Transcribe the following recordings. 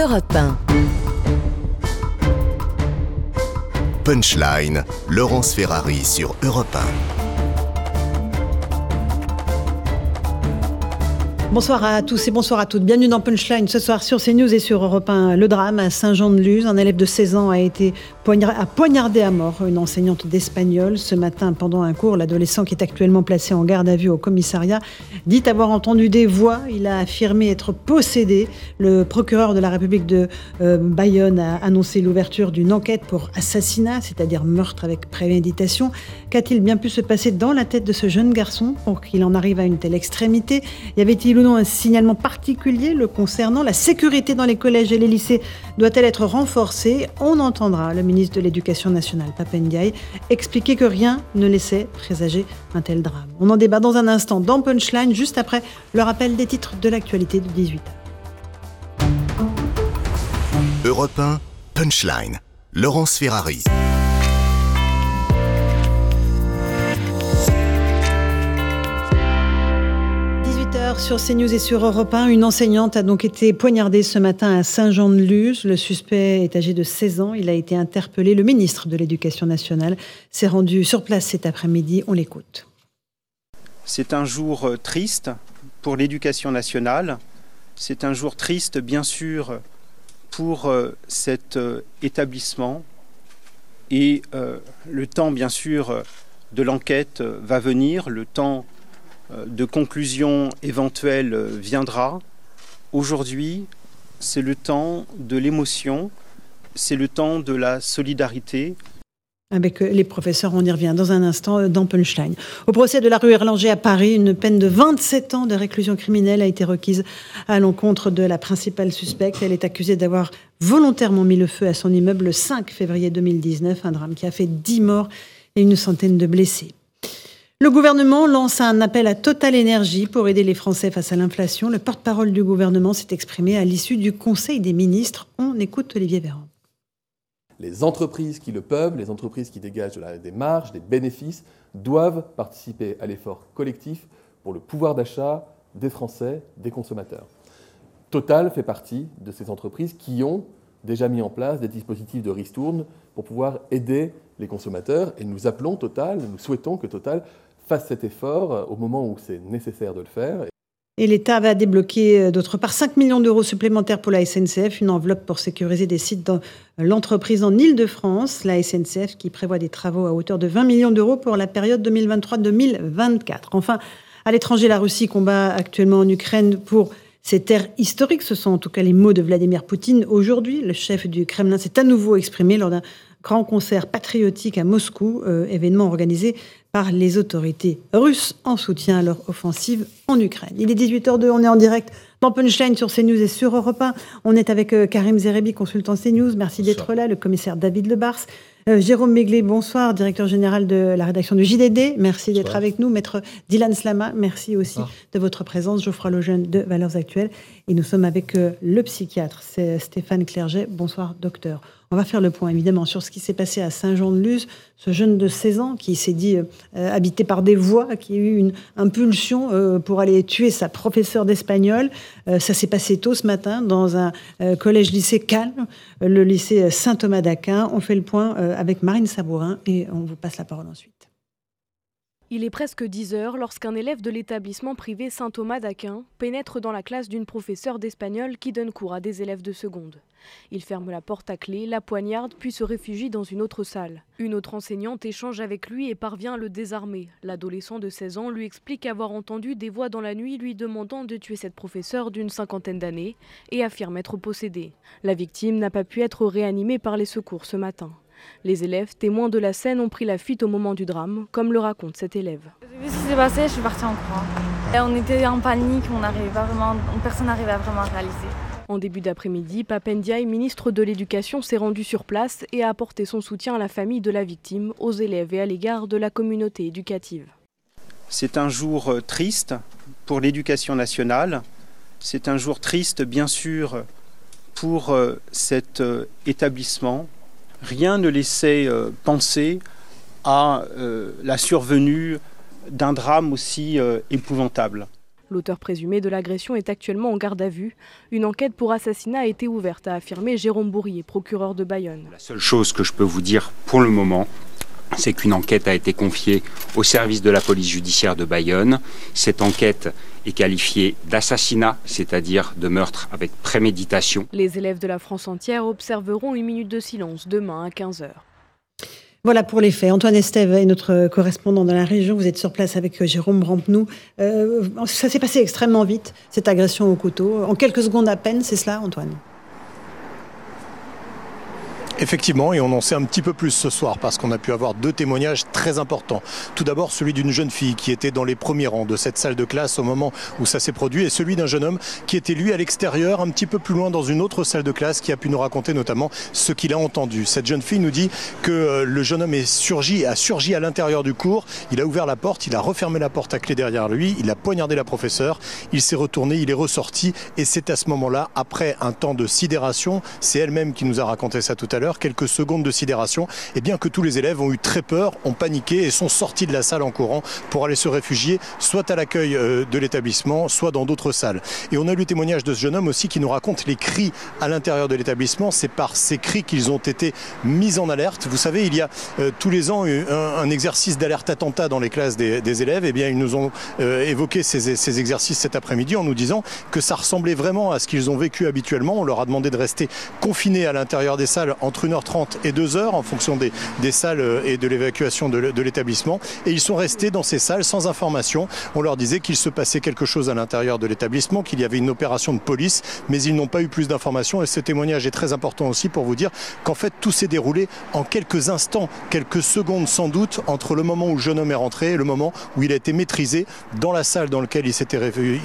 Europe 1. Punchline, Laurence Ferrari sur Europe 1. Bonsoir à tous et bonsoir à toutes. Bienvenue dans Punchline ce soir sur CNews et sur Europe 1. Le drame à Saint-Jean-de-Luz. Un élève de 16 ans a été poignardé à mort, une enseignante d'espagnol. Ce matin, pendant un cours, l'adolescent qui est actuellement placé en garde à vue au commissariat dit avoir entendu des voix. Il a affirmé être possédé. Le procureur de la République de euh, Bayonne a annoncé l'ouverture d'une enquête pour assassinat, c'est-à-dire meurtre avec préméditation. Qu'a-t-il bien pu se passer dans la tête de ce jeune garçon pour qu'il en arrive à une telle extrémité? Y avait-il un signalement particulier le concernant La sécurité dans les collèges et les lycées doit-elle être renforcée? On entendra le ministre de l'Éducation nationale, Papendiaï, expliquer que rien ne laissait présager un tel drame. On en débat dans un instant dans Punchline, juste après le rappel des titres de l'actualité de 18 Europe 1, Punchline. Laurence Ferrari. Sur CNews et sur Europe 1, une enseignante a donc été poignardée ce matin à Saint-Jean-de-Luz. Le suspect est âgé de 16 ans. Il a été interpellé. Le ministre de l'Éducation nationale s'est rendu sur place cet après-midi. On l'écoute. C'est un jour euh, triste pour l'éducation nationale. C'est un jour triste, bien sûr, pour euh, cet euh, établissement. Et le temps, bien sûr, de l'enquête va venir, le temps de conclusion éventuelle euh, viendra. Aujourd'hui, c'est le temps de l'émotion, c'est le temps de la solidarité. Avec euh, les professeurs, on y revient dans un instant dans Punchline. Au procès de la rue Erlanger à Paris, une peine de 27 ans de réclusion criminelle a été requise à l'encontre de la principale suspecte. Elle est accusée d'avoir volontairement mis le feu à son immeuble le 5 février 2019, un drame qui a fait 10 morts et une centaine de blessés. Le gouvernement lance un appel à Total Énergie pour aider les Français face à l'inflation. Le porte-parole du gouvernement s'est exprimé à l'issue du Conseil des ministres. On écoute Olivier Véran. Les entreprises qui le peuvent, les entreprises qui dégagent des marges, des bénéfices, doivent participer à l'effort collectif pour le pouvoir d'achat des Français, des consommateurs. Total fait partie de ces entreprises qui ont déjà mis en place des dispositifs de ristourne pour pouvoir aider les consommateurs et nous appelons Total, nous souhaitons que Total fasse cet effort euh, au moment où c'est nécessaire de le faire. Et l'État va débloquer euh, d'autre part 5 millions d'euros supplémentaires pour la SNCF, une enveloppe pour sécuriser des sites dans l'entreprise en Ile-de-France. La SNCF qui prévoit des travaux à hauteur de 20 millions d'euros pour la période 2023-2024. Enfin, à l'étranger, la Russie combat actuellement en Ukraine pour ses terres historiques. Ce sont en tout cas les mots de Vladimir Poutine. Aujourd'hui, le chef du Kremlin s'est à nouveau exprimé lors d'un grand concert patriotique à Moscou, euh, événement organisé par les autorités russes en soutien à leur offensive en Ukraine. Il est 18h02, on est en direct dans Punchline sur CNews et sur Europe 1. On est avec euh, Karim Zerebi, consultant CNews. Merci d'être là. Le commissaire David Lebars. Euh, Jérôme Méglé, bonsoir, directeur général de la rédaction du JDD. Merci d'être avec nous. Maître Dylan Slama, merci aussi de votre présence. Geoffroy Lejeune de Valeurs Actuelles. Et nous sommes avec le psychiatre, c'est Stéphane Clerget. Bonsoir, docteur. On va faire le point évidemment sur ce qui s'est passé à Saint-Jean-de-Luz, ce jeune de 16 ans qui s'est dit euh, habité par des voix, qui a eu une impulsion euh, pour aller tuer sa professeure d'espagnol. Euh, ça s'est passé tôt ce matin dans un collège-lycée calme, le lycée Saint-Thomas d'Aquin. On fait le point avec Marine Sabourin et on vous passe la parole ensuite. Il est presque 10 heures lorsqu'un élève de l'établissement privé Saint-Thomas d'Aquin pénètre dans la classe d'une professeure d'espagnol qui donne cours à des élèves de seconde. Il ferme la porte à clé, la poignarde, puis se réfugie dans une autre salle. Une autre enseignante échange avec lui et parvient à le désarmer. L'adolescent de 16 ans lui explique avoir entendu des voix dans la nuit lui demandant de tuer cette professeure d'une cinquantaine d'années et affirme être possédé. La victime n'a pas pu être réanimée par les secours ce matin. Les élèves, témoins de la scène, ont pris la fuite au moment du drame, comme le raconte cet élève. J'ai vu ce qui s'est passé, je suis partie en courant. on était en panique, on pas vraiment, personne n'arrivait à vraiment réaliser. En début d'après-midi, Papendiaï, ministre de l'Éducation, s'est rendu sur place et a apporté son soutien à la famille de la victime, aux élèves et à l'égard de la communauté éducative. C'est un jour euh, triste pour l'éducation nationale. C'est un jour triste, bien sûr, pour euh, cet euh, établissement, rien ne laissait euh, penser à euh, la survenue d'un drame aussi euh, épouvantable. L'auteur présumé de l'agression est actuellement en garde à vue. Une enquête pour assassinat a été ouverte, a affirmé Jérôme Bourrier, procureur de Bayonne. La seule chose que je peux vous dire pour le moment, c'est qu'une enquête a été confiée au service de la police judiciaire de Bayonne. Cette enquête est qualifiée d'assassinat, c'est-à-dire de meurtre avec préméditation. Les élèves de la France entière observeront une minute de silence demain à 15h. Voilà pour les faits. Antoine Estève est notre correspondant dans la région. Vous êtes sur place avec Jérôme Rampenou. Euh, ça s'est passé extrêmement vite, cette agression au couteau. En quelques secondes à peine, c'est cela, Antoine? Effectivement, et on en sait un petit peu plus ce soir parce qu'on a pu avoir deux témoignages très importants. Tout d'abord celui d'une jeune fille qui était dans les premiers rangs de cette salle de classe au moment où ça s'est produit et celui d'un jeune homme qui était lui à l'extérieur, un petit peu plus loin dans une autre salle de classe qui a pu nous raconter notamment ce qu'il a entendu. Cette jeune fille nous dit que euh, le jeune homme est surgi, a surgi à l'intérieur du cours, il a ouvert la porte, il a refermé la porte à clé derrière lui, il a poignardé la professeure, il s'est retourné, il est ressorti et c'est à ce moment-là, après un temps de sidération, c'est elle-même qui nous a raconté ça tout à l'heure, quelques secondes de sidération, et bien que tous les élèves ont eu très peur, ont paniqué et sont sortis de la salle en courant pour aller se réfugier soit à l'accueil euh, de l'établissement, soit dans d'autres salles. Et on a eu le témoignage de ce jeune homme aussi qui nous raconte les cris à l'intérieur de l'établissement. C'est par ces cris qu'ils ont été mis en alerte. Vous savez, il y a euh, tous les ans un, exercice d'alerte attentat dans les classes des, élèves. Et eh bien, ils nous ont euh, évoqué ces, ces exercices cet après-midi en nous disant que ça ressemblait vraiment à ce qu'ils ont vécu habituellement. On leur a demandé de rester confinés à l'intérieur des salles entre 1h30 et 2h en fonction des, des salles euh, et de l'évacuation de, l'établissement. Et ils sont restés dans ces salles sans information. On leur disait qu'il se passait quelque chose à l'intérieur de l'établissement, qu'il y avait une opération de police, mais ils n'ont pas eu plus d'informations. Et ce témoignage est très important aussi pour vous dire qu'en fait tout s'est déroulé en quelques instants, quelques secondes sans doute, entre le moment où le jeune homme est rentré et le moment où il a été maîtrisé dans la salle dans, laquelle il s'était réfugié,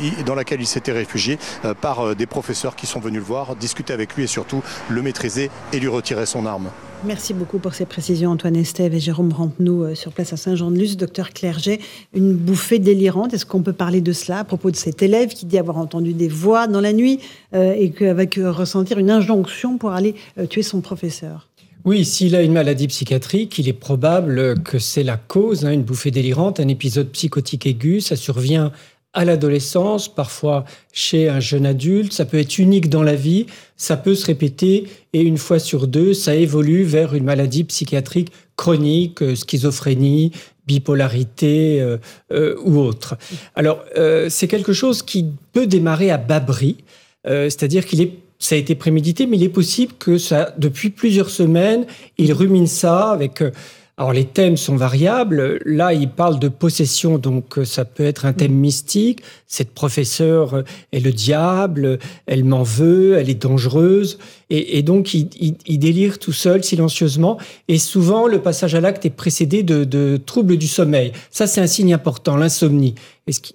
réfugié euh, par euh, des professeurs qui sont venus le voir, discuter avec lui et surtout le maîtriser et lui retirer son arme. Merci beaucoup pour ces précisions, Antoine Estève et Jérôme Rampenou, euh, sur place à Saint-Jean-de-Luz. Docteur Clerget, une bouffée délirante, est-ce qu'on peut parler de cela à propos de cet élève qui dit avoir entendu des voix dans la nuit euh, et qu'avec euh, ressentir une injonction pour aller tuer son professeur? Oui, s'il a une maladie psychiatrique, il est probable que c'est la cause, hein, une bouffée délirante, un épisode psychotique aigu. Ça survient à l'adolescence, parfois chez un jeune adulte, ça peut être unique dans la vie, ça peut se répéter et une fois sur deux, ça évolue vers une maladie psychiatrique chronique, euh, schizophrénie, bipolarité euh, euh, ou autre. Alors, c'est quelque chose qui peut démarrer à bas bris, c'est-à-dire qu'il est ça a été prémédité, mais il est possible que ça, depuis plusieurs semaines, il rumine ça avec alors les thèmes sont variables. Là, il parle de possession, donc euh, ça peut être un thème mm. mystique. Cette professeure euh, est le diable, elle m'en veut, elle est dangereuse. Et, donc il, délire tout seul, silencieusement. Et souvent, le passage à l'acte est précédé de, troubles du sommeil. Ça, c'est un signe important, l'insomnie.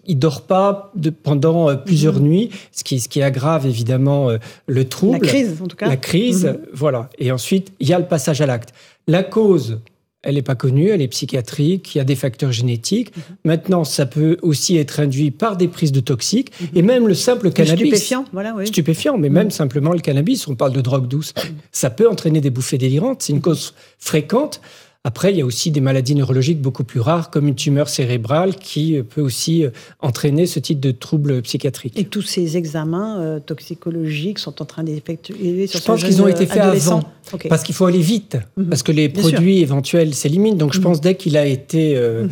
Il dort pas de, pendant euh, plusieurs mm. nuits, ce qui, ce qui aggrave évidemment le trouble. La crise, en tout cas. La crise, mm-hmm. voilà. Et ensuite, il y a le passage à l'acte. La cause, elle n'est pas connue, elle est psychiatrique, il y a des facteurs génétiques. Mhm. Maintenant, ça peut aussi être induit par des prises de toxiques mhm. et même le simple cannabis. Stupéfiant, voilà, oui. Stupéfiant, mais même mhm. simplement le cannabis, on parle de drogue douce, ça peut entraîner des bouffées délirantes, c'est une cause fréquente. Après, il y a aussi des maladies neurologiques beaucoup plus rares, comme une tumeur cérébrale, qui euh, peut aussi euh, entraîner ce type de troubles psychiatriques. Et tous ces examens euh, toxicologiques sont en train d'effectuer sur Je pense qu'ils ont été faits avant, parce qu'il faut aller vite, mhm. parce que les produits éventuels s'éliminent. Donc, je mhm. pense dès qu'il a été mhm.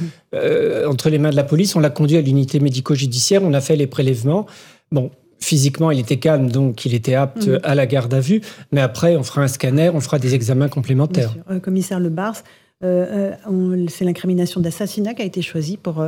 entre les mains de la police, on l'a conduit à l'unité médico-judiciaire, on a fait les prélèvements. Bon, Physiquement, il était calme, donc il était apte à la garde à vue. Mais après, on fera un scanner, on fera des examens complémentaires. Euh, commissaire Le Bars, euh, euh, c'est l'incrimination d'assassinat qui a été choisie pour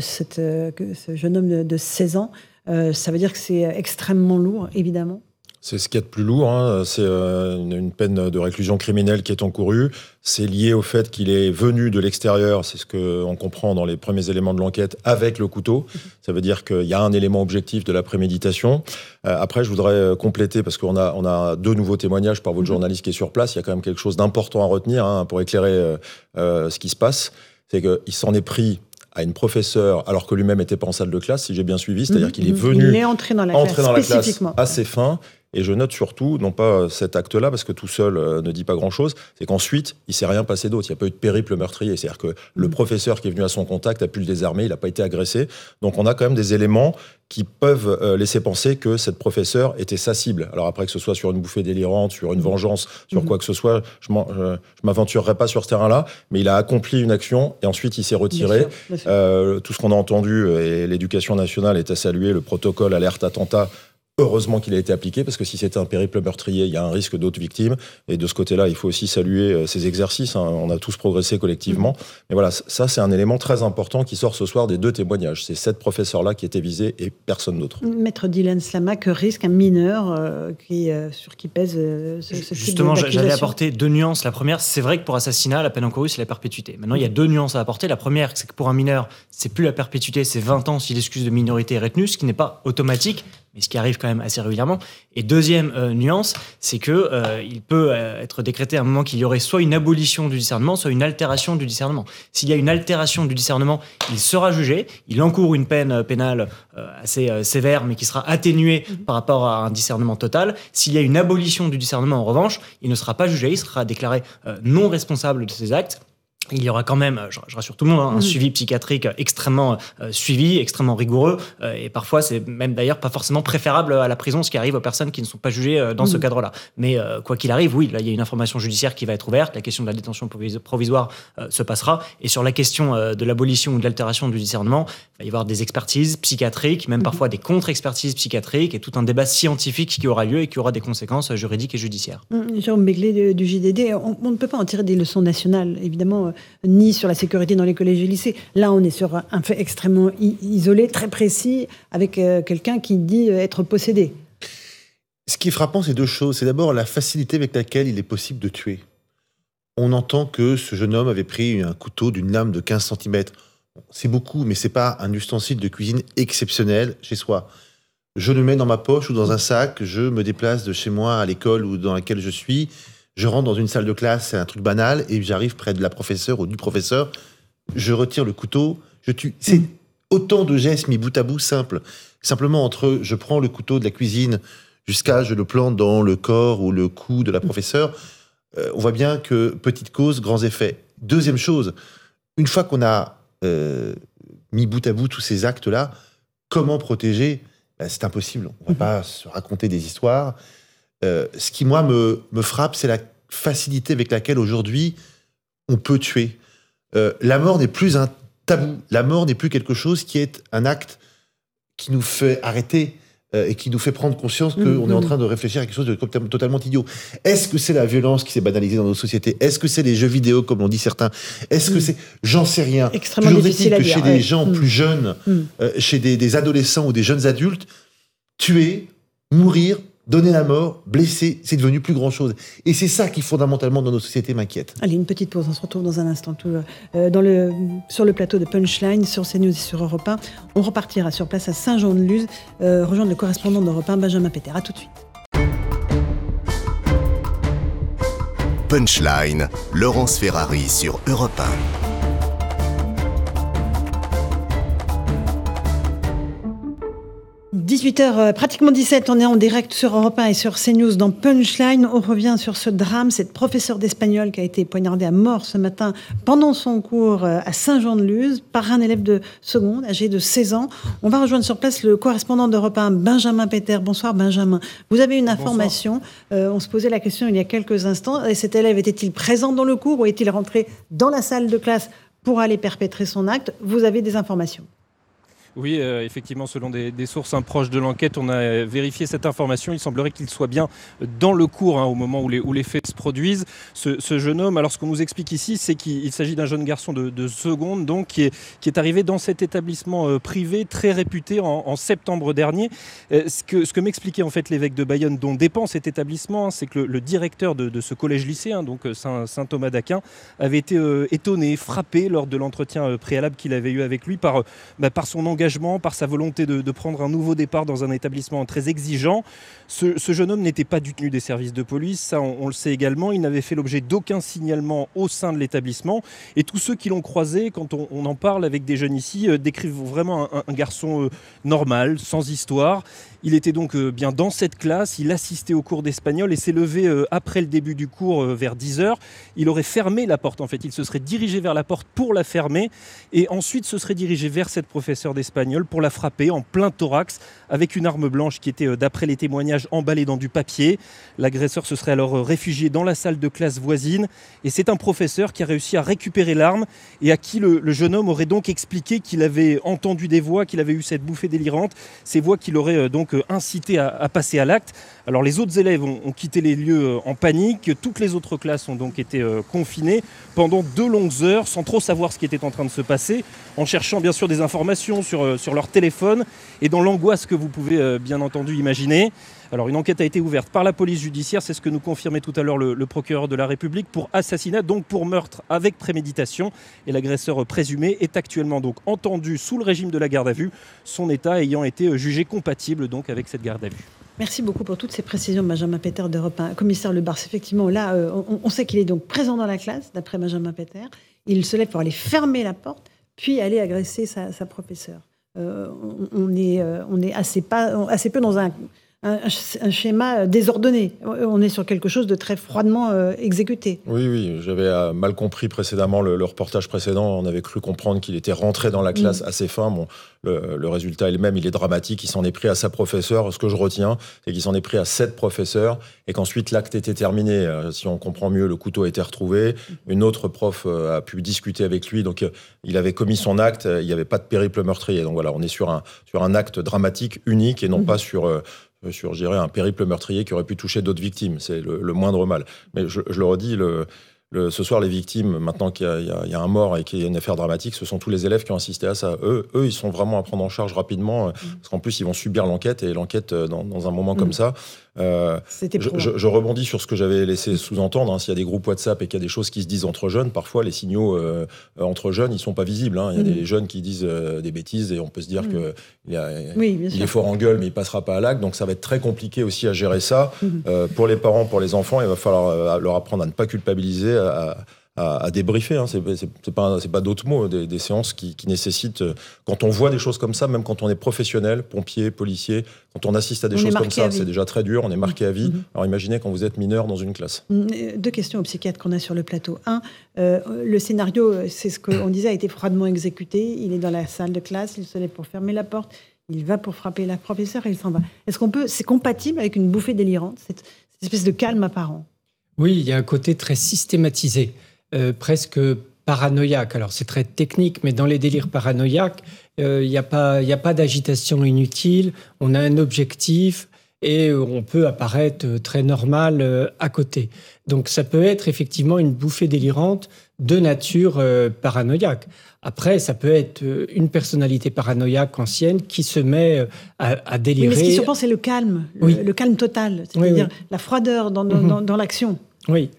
cette, ce jeune homme de, de 16 ans. ça veut dire que c'est extrêmement lourd, évidemment. C'est ce qu'il y a de plus lourd. Hein. C'est euh, une peine de réclusion criminelle qui est encourue. C'est lié au fait qu'il est venu de l'extérieur, c'est ce qu'on comprend dans les premiers éléments de l'enquête, avec le couteau. Ça veut dire qu'il y a un élément objectif de la préméditation. Euh, après, je voudrais euh, compléter, parce qu'on a, on a deux nouveaux témoignages par votre mhm. journaliste qui est sur place. Il y a quand même quelque chose d'important à retenir hein, pour éclairer ce qui se passe. C'est qu'il s'en est pris à une professeure alors que lui-même n'était pas en salle de classe, si j'ai bien suivi. C'est-à-dire mhm. qu'il est venu il est entré dans la classe, dans la classe à ses fins Et je note surtout, non pas cet acte-là, parce que tout seul ne dit pas grand-chose, c'est qu'ensuite, il s'est rien passé d'autre. Il n'y a pas eu de périple meurtrier. C'est-à-dire que le mm. professeur qui est venu à son contact a pu le désarmer, il n'a pas été agressé. Donc on a quand même des éléments qui peuvent euh, laisser penser que cette professeure était sa cible. Alors après, que ce soit sur une bouffée délirante, sur une vengeance, sur quoi que ce soit, je ne m'aventurerai pas sur ce terrain-là, mais il a accompli une action et ensuite il s'est retiré. Euh, tout ce qu'on a entendu, et l'éducation nationale est à saluer, le protocole alerte attentat Heureusement qu'il a été appliqué, parce que si c'était un périple meurtrier, il y a un risque d'autres victimes. Et de ce côté-là, il faut aussi saluer euh, ces exercices. Hein. On a tous progressé collectivement. Mm-hmm. Mais voilà, ça, c'est un élément très important qui sort ce soir des deux témoignages. C'est cette professeure-là qui était visée et personne d'autre. Maître Dylan Slama, que risque un mineur euh, qui, euh, sur qui pèse ce, Justement, j'allais apporter deux nuances. La première, c'est vrai que pour assassinat, la peine encourue, c'est la perpétuité. Maintenant, il y a deux nuances à apporter. La première, c'est que pour un mineur, c'est plus la perpétuité, c'est 20 ans si l'excuse de minorité est retenue, ce qui n'est pas automatique mais ce qui arrive quand même assez régulièrement. Et deuxième euh, nuance, c'est que euh, il peut euh, être décrété à un moment qu'il y aurait soit une abolition du discernement, soit une altération du discernement. S'il y a une altération du discernement, il sera jugé, il encourt une peine pénale assez sévère, mais qui sera atténuée mhm. par rapport à un discernement total. S'il y a une abolition du discernement, en revanche, il ne sera pas jugé, il sera déclaré non responsable de ses actes il y aura quand même, je, rassure tout le monde, hein, un suivi psychiatrique extrêmement euh, suivi, extrêmement rigoureux, euh, et parfois c'est même d'ailleurs pas forcément préférable à la prison, ce qui arrive aux personnes qui ne sont pas jugées euh, dans ce cadre-là. Mais quoi qu'il arrive, oui, là il y a une information judiciaire qui va être ouverte, la question de la détention provisoire se passera, et sur la question de l'abolition ou de l'altération du discernement, il va y avoir des expertises psychiatriques, même parfois des contre-expertises psychiatriques, et tout un débat scientifique qui aura lieu et qui aura des conséquences juridiques et judiciaires. Jérôme Begley du JDD, on, on ne peut pas en tirer des leçons nationales, évidemment ni sur la sécurité dans les collèges et lycées. Là, on est sur un fait extrêmement isolé, très précis, avec euh, quelqu'un qui dit euh, être possédé. Ce qui est frappant, c'est deux choses. C'est d'abord la facilité avec laquelle il est possible de tuer. On entend que ce jeune homme avait pris un couteau d'une lame de 15 cm. C'est beaucoup, mais c'est pas un ustensile de cuisine exceptionnel chez soi. Je le mets dans ma poche ou dans un sac, je me déplace de chez moi à l'école ou dans laquelle je suis, je rentre dans une salle de classe, c'est un truc banal, et j'arrive près de la professeure ou du professeur, je retire le couteau, je tue. C'est autant de gestes mis bout à bout simples. Simplement entre je prends le couteau de la cuisine jusqu'à je le plante dans le corps ou le cou de la professeure, euh, on voit bien que petite cause, grands effets. Deuxième chose, une fois qu'on a euh, mis bout à bout tous ces actes-là, comment protéger? Ben, C'est impossible. On ne va pas se raconter des histoires. Euh, ce qui, moi, me, frappe, c'est la facilité avec laquelle aujourd'hui on peut tuer. Euh, la mort n'est plus un tabou. La mort n'est plus quelque chose qui est un acte qui nous fait arrêter euh, et qui nous fait prendre conscience qu'on est en mm-hmm. train de réfléchir à quelque chose de totalement idiot. Est-ce que c'est la violence qui s'est banalisée dans nos sociétés Est-ce que c'est les jeux vidéo, comme l'ont dit certains? Est-ce que mm. c'est... J'en sais rien. Extrêmement difficile que chez des gens mm. plus jeunes, mm. chez des adolescents ou des jeunes adultes, tuer, mourir, donner la mort, blesser, c'est devenu plus grand chose. Et c'est ça qui, fondamentalement, dans nos sociétés, m'inquiète. Allez, une petite pause, on se retrouve dans un instant tout, euh, dans le, sur le plateau de Punchline, sur CNews et sur Europe 1. On repartira sur place à Saint-Jean-de-Luz, euh, rejoindre le correspondant d'Europe 1, Benjamin Péter. À tout de suite. Punchline, Laurence Ferrari sur Europe 1. 18h, euh, pratiquement 17, on est en direct sur Europe 1 et sur CNews dans Punchline. On revient sur ce drame, cette professeure d'espagnol qui a été poignardée à mort ce matin pendant son cours euh, à Saint-Jean-de-Luz par un élève de seconde âgé de 16 ans. On va rejoindre sur place le correspondant d'Europe 1, Benjamin Peter. Bonsoir Benjamin. Vous avez une information. Euh, on se posait la question il y a quelques instants. Cet élève était-il présent dans le cours ou est-il rentré dans la salle de classe pour aller perpétrer son acte? Vous avez des informations oui, euh, effectivement, selon des, sources proches de l'enquête, on a vérifié cette information. Il semblerait qu'il soit bien dans le cours hein, au moment où les, faits se produisent. Ce, jeune homme, alors ce qu'on nous explique ici, c'est qu'il s'agit d'un jeune garçon de, seconde, donc qui est, arrivé dans cet établissement euh, privé très réputé en, septembre dernier. Euh, ce que, m'expliquait en fait l'évêque de Bayonne, dont dépend cet établissement, hein, c'est que le, directeur de, ce collège-lycée, hein, donc Saint-Thomas d'Aquin, avait été étonné, frappé lors de l'entretien préalable qu'il avait eu avec lui par, bah, par son engagement par sa volonté de, prendre un nouveau départ dans un établissement très exigeant. Ce, jeune homme n'était pas détenu des services de police, ça on, le sait également. Il n'avait fait l'objet d'aucun signalement au sein de l'établissement. Et tous ceux qui l'ont croisé, quand on, en parle avec des jeunes ici, euh, décrivent vraiment un, garçon euh, normal, sans histoire. Il était donc euh, bien dans cette classe, il assistait au cours d'espagnol et s'est levé après le début du cours vers 10h. Il aurait fermé la porte en fait, il se serait dirigé vers la porte pour la fermer et ensuite se serait dirigé vers cette professeure d'espagnol pour la frapper en plein thorax avec une arme blanche qui était d'après les témoignages emballée dans du papier. L'agresseur se serait alors réfugié dans la salle de classe voisine et c'est un professeur qui a réussi à récupérer l'arme et à qui le, jeune homme aurait donc expliqué qu'il avait entendu des voix, qu'il avait eu cette bouffée délirante, ces voix qui l'auraient euh, donc euh, incité à, passer à l'acte. Alors les autres élèves ont, quitté les lieux euh, en panique, toutes les autres classes ont donc été confinées pendant deux longues heures sans trop savoir ce qui était en train de se passer, en cherchant bien sûr des informations sur, sur leur téléphone et dans l'angoisse que vous pouvez bien entendu imaginer. Alors une enquête a été ouverte par la police judiciaire, c'est ce que nous confirmait tout à l'heure le, procureur de la République, pour assassinat, donc pour meurtre avec préméditation. Et l'agresseur présumé est actuellement donc entendu sous le régime de la garde à vue, son état ayant été jugé compatible donc avec cette garde à vue. Merci beaucoup pour toutes ces précisions, Benjamin Peter d'Europe 1. Commissaire Le Bars, effectivement, là, euh, on, sait qu'il est donc présent dans la classe, d'après Benjamin Peter. Il se lève pour aller fermer la porte, puis aller agresser sa, professeure. Euh, on, est, euh, assez peu dans un un, schéma désordonné. On est sur quelque chose de très froidement euh, exécuté. Oui, oui, j'avais euh, mal compris précédemment le, reportage précédent. On avait cru comprendre qu'il était rentré dans la classe mm. assez fin. Bon, le, résultat est le même, il est dramatique. Il s'en est pris à sa professeure. Ce que je retiens, c'est qu'il s'en est pris à sept professeurs et qu'ensuite l'acte était terminé. Euh, si on comprend mieux, le couteau a été retrouvé. Une autre prof a pu discuter avec lui. Donc, il avait commis son acte. Il n'y avait pas de périple meurtrier. Donc voilà, on est sur un, sur un acte dramatique, unique et non mm. pas sur sur, je dirais, un périple meurtrier qui aurait pu toucher d'autres victimes. C'est le, moindre mal. Mais je, je le redis, le, ce soir, les victimes, maintenant qu'il y, a un mort et qu'il y a une affaire dramatique, ce sont tous les élèves qui ont assisté à ça. Eux, eux ils sont vraiment à prendre en charge rapidement, euh, mm. parce qu'en plus, ils vont subir l'enquête, et l'enquête, euh, dans, un moment comme mm. ça, euh, je, rebondis sur ce que j'avais laissé sous-entendre. Hein. S'il y a des groupes WhatsApp et qu'il y a des choses qui se disent entre jeunes, parfois les signaux entre jeunes, ils sont pas visibles. Hein. Il y a mm. des jeunes qui disent des bêtises et on peut se dire qu'il il, est fort en gueule, mais il passera pas à l'acte. Donc ça va être très compliqué aussi à gérer ça. pour les parents, pour les enfants, il va falloir leur apprendre à ne pas culpabiliser, à, à, débriefer. Hein. C'est pas, pas d'autres mots, des, séances qui, nécessitent, euh, quand on voit des choses comme ça, même quand on est professionnel, pompier, policier, quand on assiste à des choses comme ça, c'est déjà très dur, on est marqué à vie. Mm-hmm. Alors imaginez quand vous êtes mineur dans une classe. Mm, deux questions aux psychiatres qu'on a sur le plateau. Un, euh, le scénario, c'est ce qu'on disait, a été froidement exécuté. Il est dans la salle de classe, il se lève pour fermer la porte. Il va pour frapper la professeure et il s'en va. Est-ce qu'on peut, c'est compatible avec une bouffée délirante, cette espèce de calme apparent? Oui, il y a un côté très systématisé. Euh, presque paranoïaque. Alors c'est très technique, mais dans les délires paranoïaques, euh, il n'y a pas, a pas d'agitation inutile, on a un objectif et on peut apparaître très normal euh, à côté. Donc ça peut être effectivement une bouffée délirante de nature paranoïaque. Après, ça peut être une personnalité paranoïaque ancienne qui se met à, délirer. mais ce qui surprend, c'est le calme, le, calme total, c'est-à-dire la froideur dans, dans, dans l'action. Oui.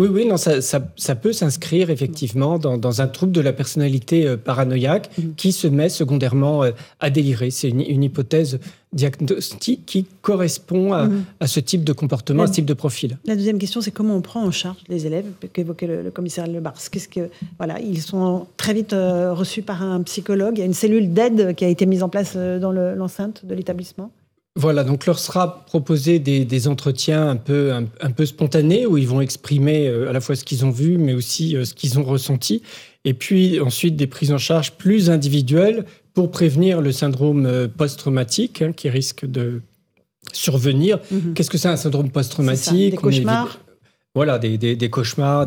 Oui, oui, non, ça, ça, peut s'inscrire effectivement dans, un trouble de la personnalité euh, paranoïaque mhm. qui se met secondairement euh, à délirer. C'est une, hypothèse diagnostique qui correspond à, ce type de comportement, à ce type de profil. La deuxième question, c'est comment on prend en charge les élèves qu'évoquait le, le, commissaire Lebars. Qu'est-ce que voilà, ils sont très vite euh, reçus par un psychologue. Il y a une cellule d'aide qui a été mise en place dans l'enceinte de l'établissement. Voilà, donc leur sera proposé des, entretiens un peu, un, peu spontanés où ils vont exprimer euh, à la fois ce qu'ils ont vu, mais aussi euh, ce qu'ils ont ressenti. Et puis ensuite des prises en charge plus individuelles pour prévenir le syndrome euh, post-traumatique hein, qui risque de survenir. Mhm. Qu'est-ce que c'est un syndrome post-traumatique? Des cauchemars voilà, des, cauchemars,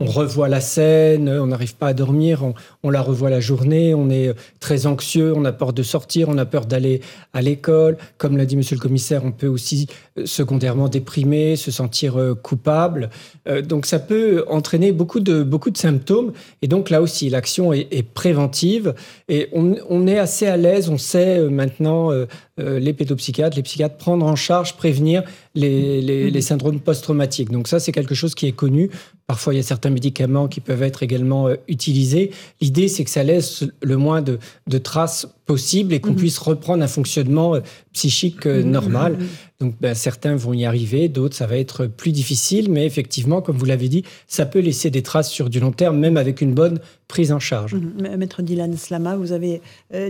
on revoit la scène, on n'arrive pas à dormir, on, la revoit la journée, on est très anxieux, on a peur de sortir, on a peur d'aller à l'école. Comme l'a dit Monsieur le Commissaire, on peut aussi euh, secondairement déprimer, se sentir euh, coupable. Euh, donc ça peut entraîner beaucoup de, beaucoup de symptômes. Et donc là aussi, l'action est, préventive et on, est assez à l'aise, on sait maintenant, les pédopsychiatres, les psychiatres, prendre en charge, prévenir les, les syndromes post-traumatiques. Donc ça, c'est quelque chose qui est connu Parfois, il y a certains médicaments qui peuvent être également euh, utilisés. L'idée, c'est que ça laisse le moins de, traces possibles et qu'on mhm. puisse reprendre un fonctionnement euh, psychique euh, mhm. normal. Donc, ben, certains vont y arriver, d'autres, ça va être plus difficile. Mais effectivement, comme vous l'avez dit, ça peut laisser des traces sur du long terme, même avec une bonne prise en charge. Mhm. Maître Dylan Slama, vous avez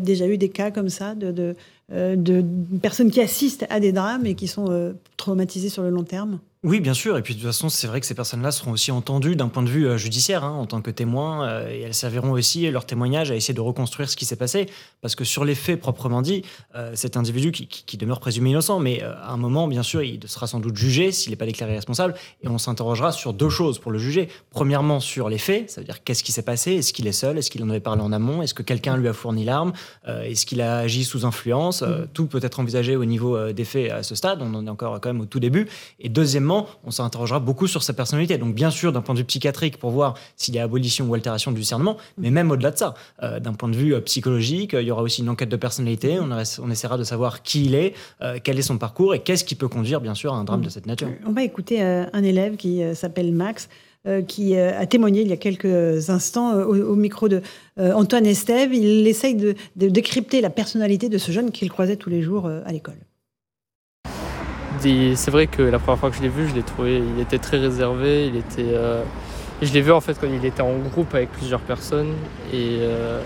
déjà eu des cas comme ça de, de, personnes qui assistent à des drames et qui sont traumatisées sur le long terme? Oui, bien sûr. Et puis de toute façon, c'est vrai que ces personnes-là seront aussi entendues d'un point de vue euh, judiciaire, hein, en tant que témoins, euh, et elles serviront aussi leur témoignage à essayer de reconstruire ce qui s'est passé. Parce que sur les faits proprement dit, euh, cet individu qui, demeure présumé innocent, mais à un moment, bien sûr, il sera sans doute jugé s'il n'est pas déclaré responsable, et on s'interrogera sur deux choses pour le juger. Premièrement, sur les faits, ça veut dire qu'est-ce qui s'est passé, est-ce qu'il est seul, est-ce qu'il en avait parlé en amont, est-ce que quelqu'un lui a fourni l'arme, est-ce qu'il a agi sous influence, mm. tout peut être envisagé au niveau des faits à ce stade, on en est encore quand même au tout début. Et deuxièmement, on s'interrogera beaucoup sur sa personnalité. Donc bien sûr, d'un point de vue psychiatrique, pour voir s'il y a abolition ou altération du discernement, mais même au-delà de ça, euh, d'un point de vue euh, psychologique, il y aura aussi une enquête de personnalité, on, essaiera de savoir qui il est, euh, quel est son parcours et qu'est-ce qui peut conduire bien sûr à un drame de cette nature. On va écouter un élève qui s'appelle Max. qui a témoigné il y a quelques instants au, micro de Antoine Estève. Il essaye de, décrypter la personnalité de ce jeune qu'il croisait tous les jours à l'école c'est vrai que la première fois que je l'ai vu, je l'ai trouvé, il était très réservé. Il était, euh, je l'ai vu en fait quand il était en groupe avec plusieurs personnes et euh,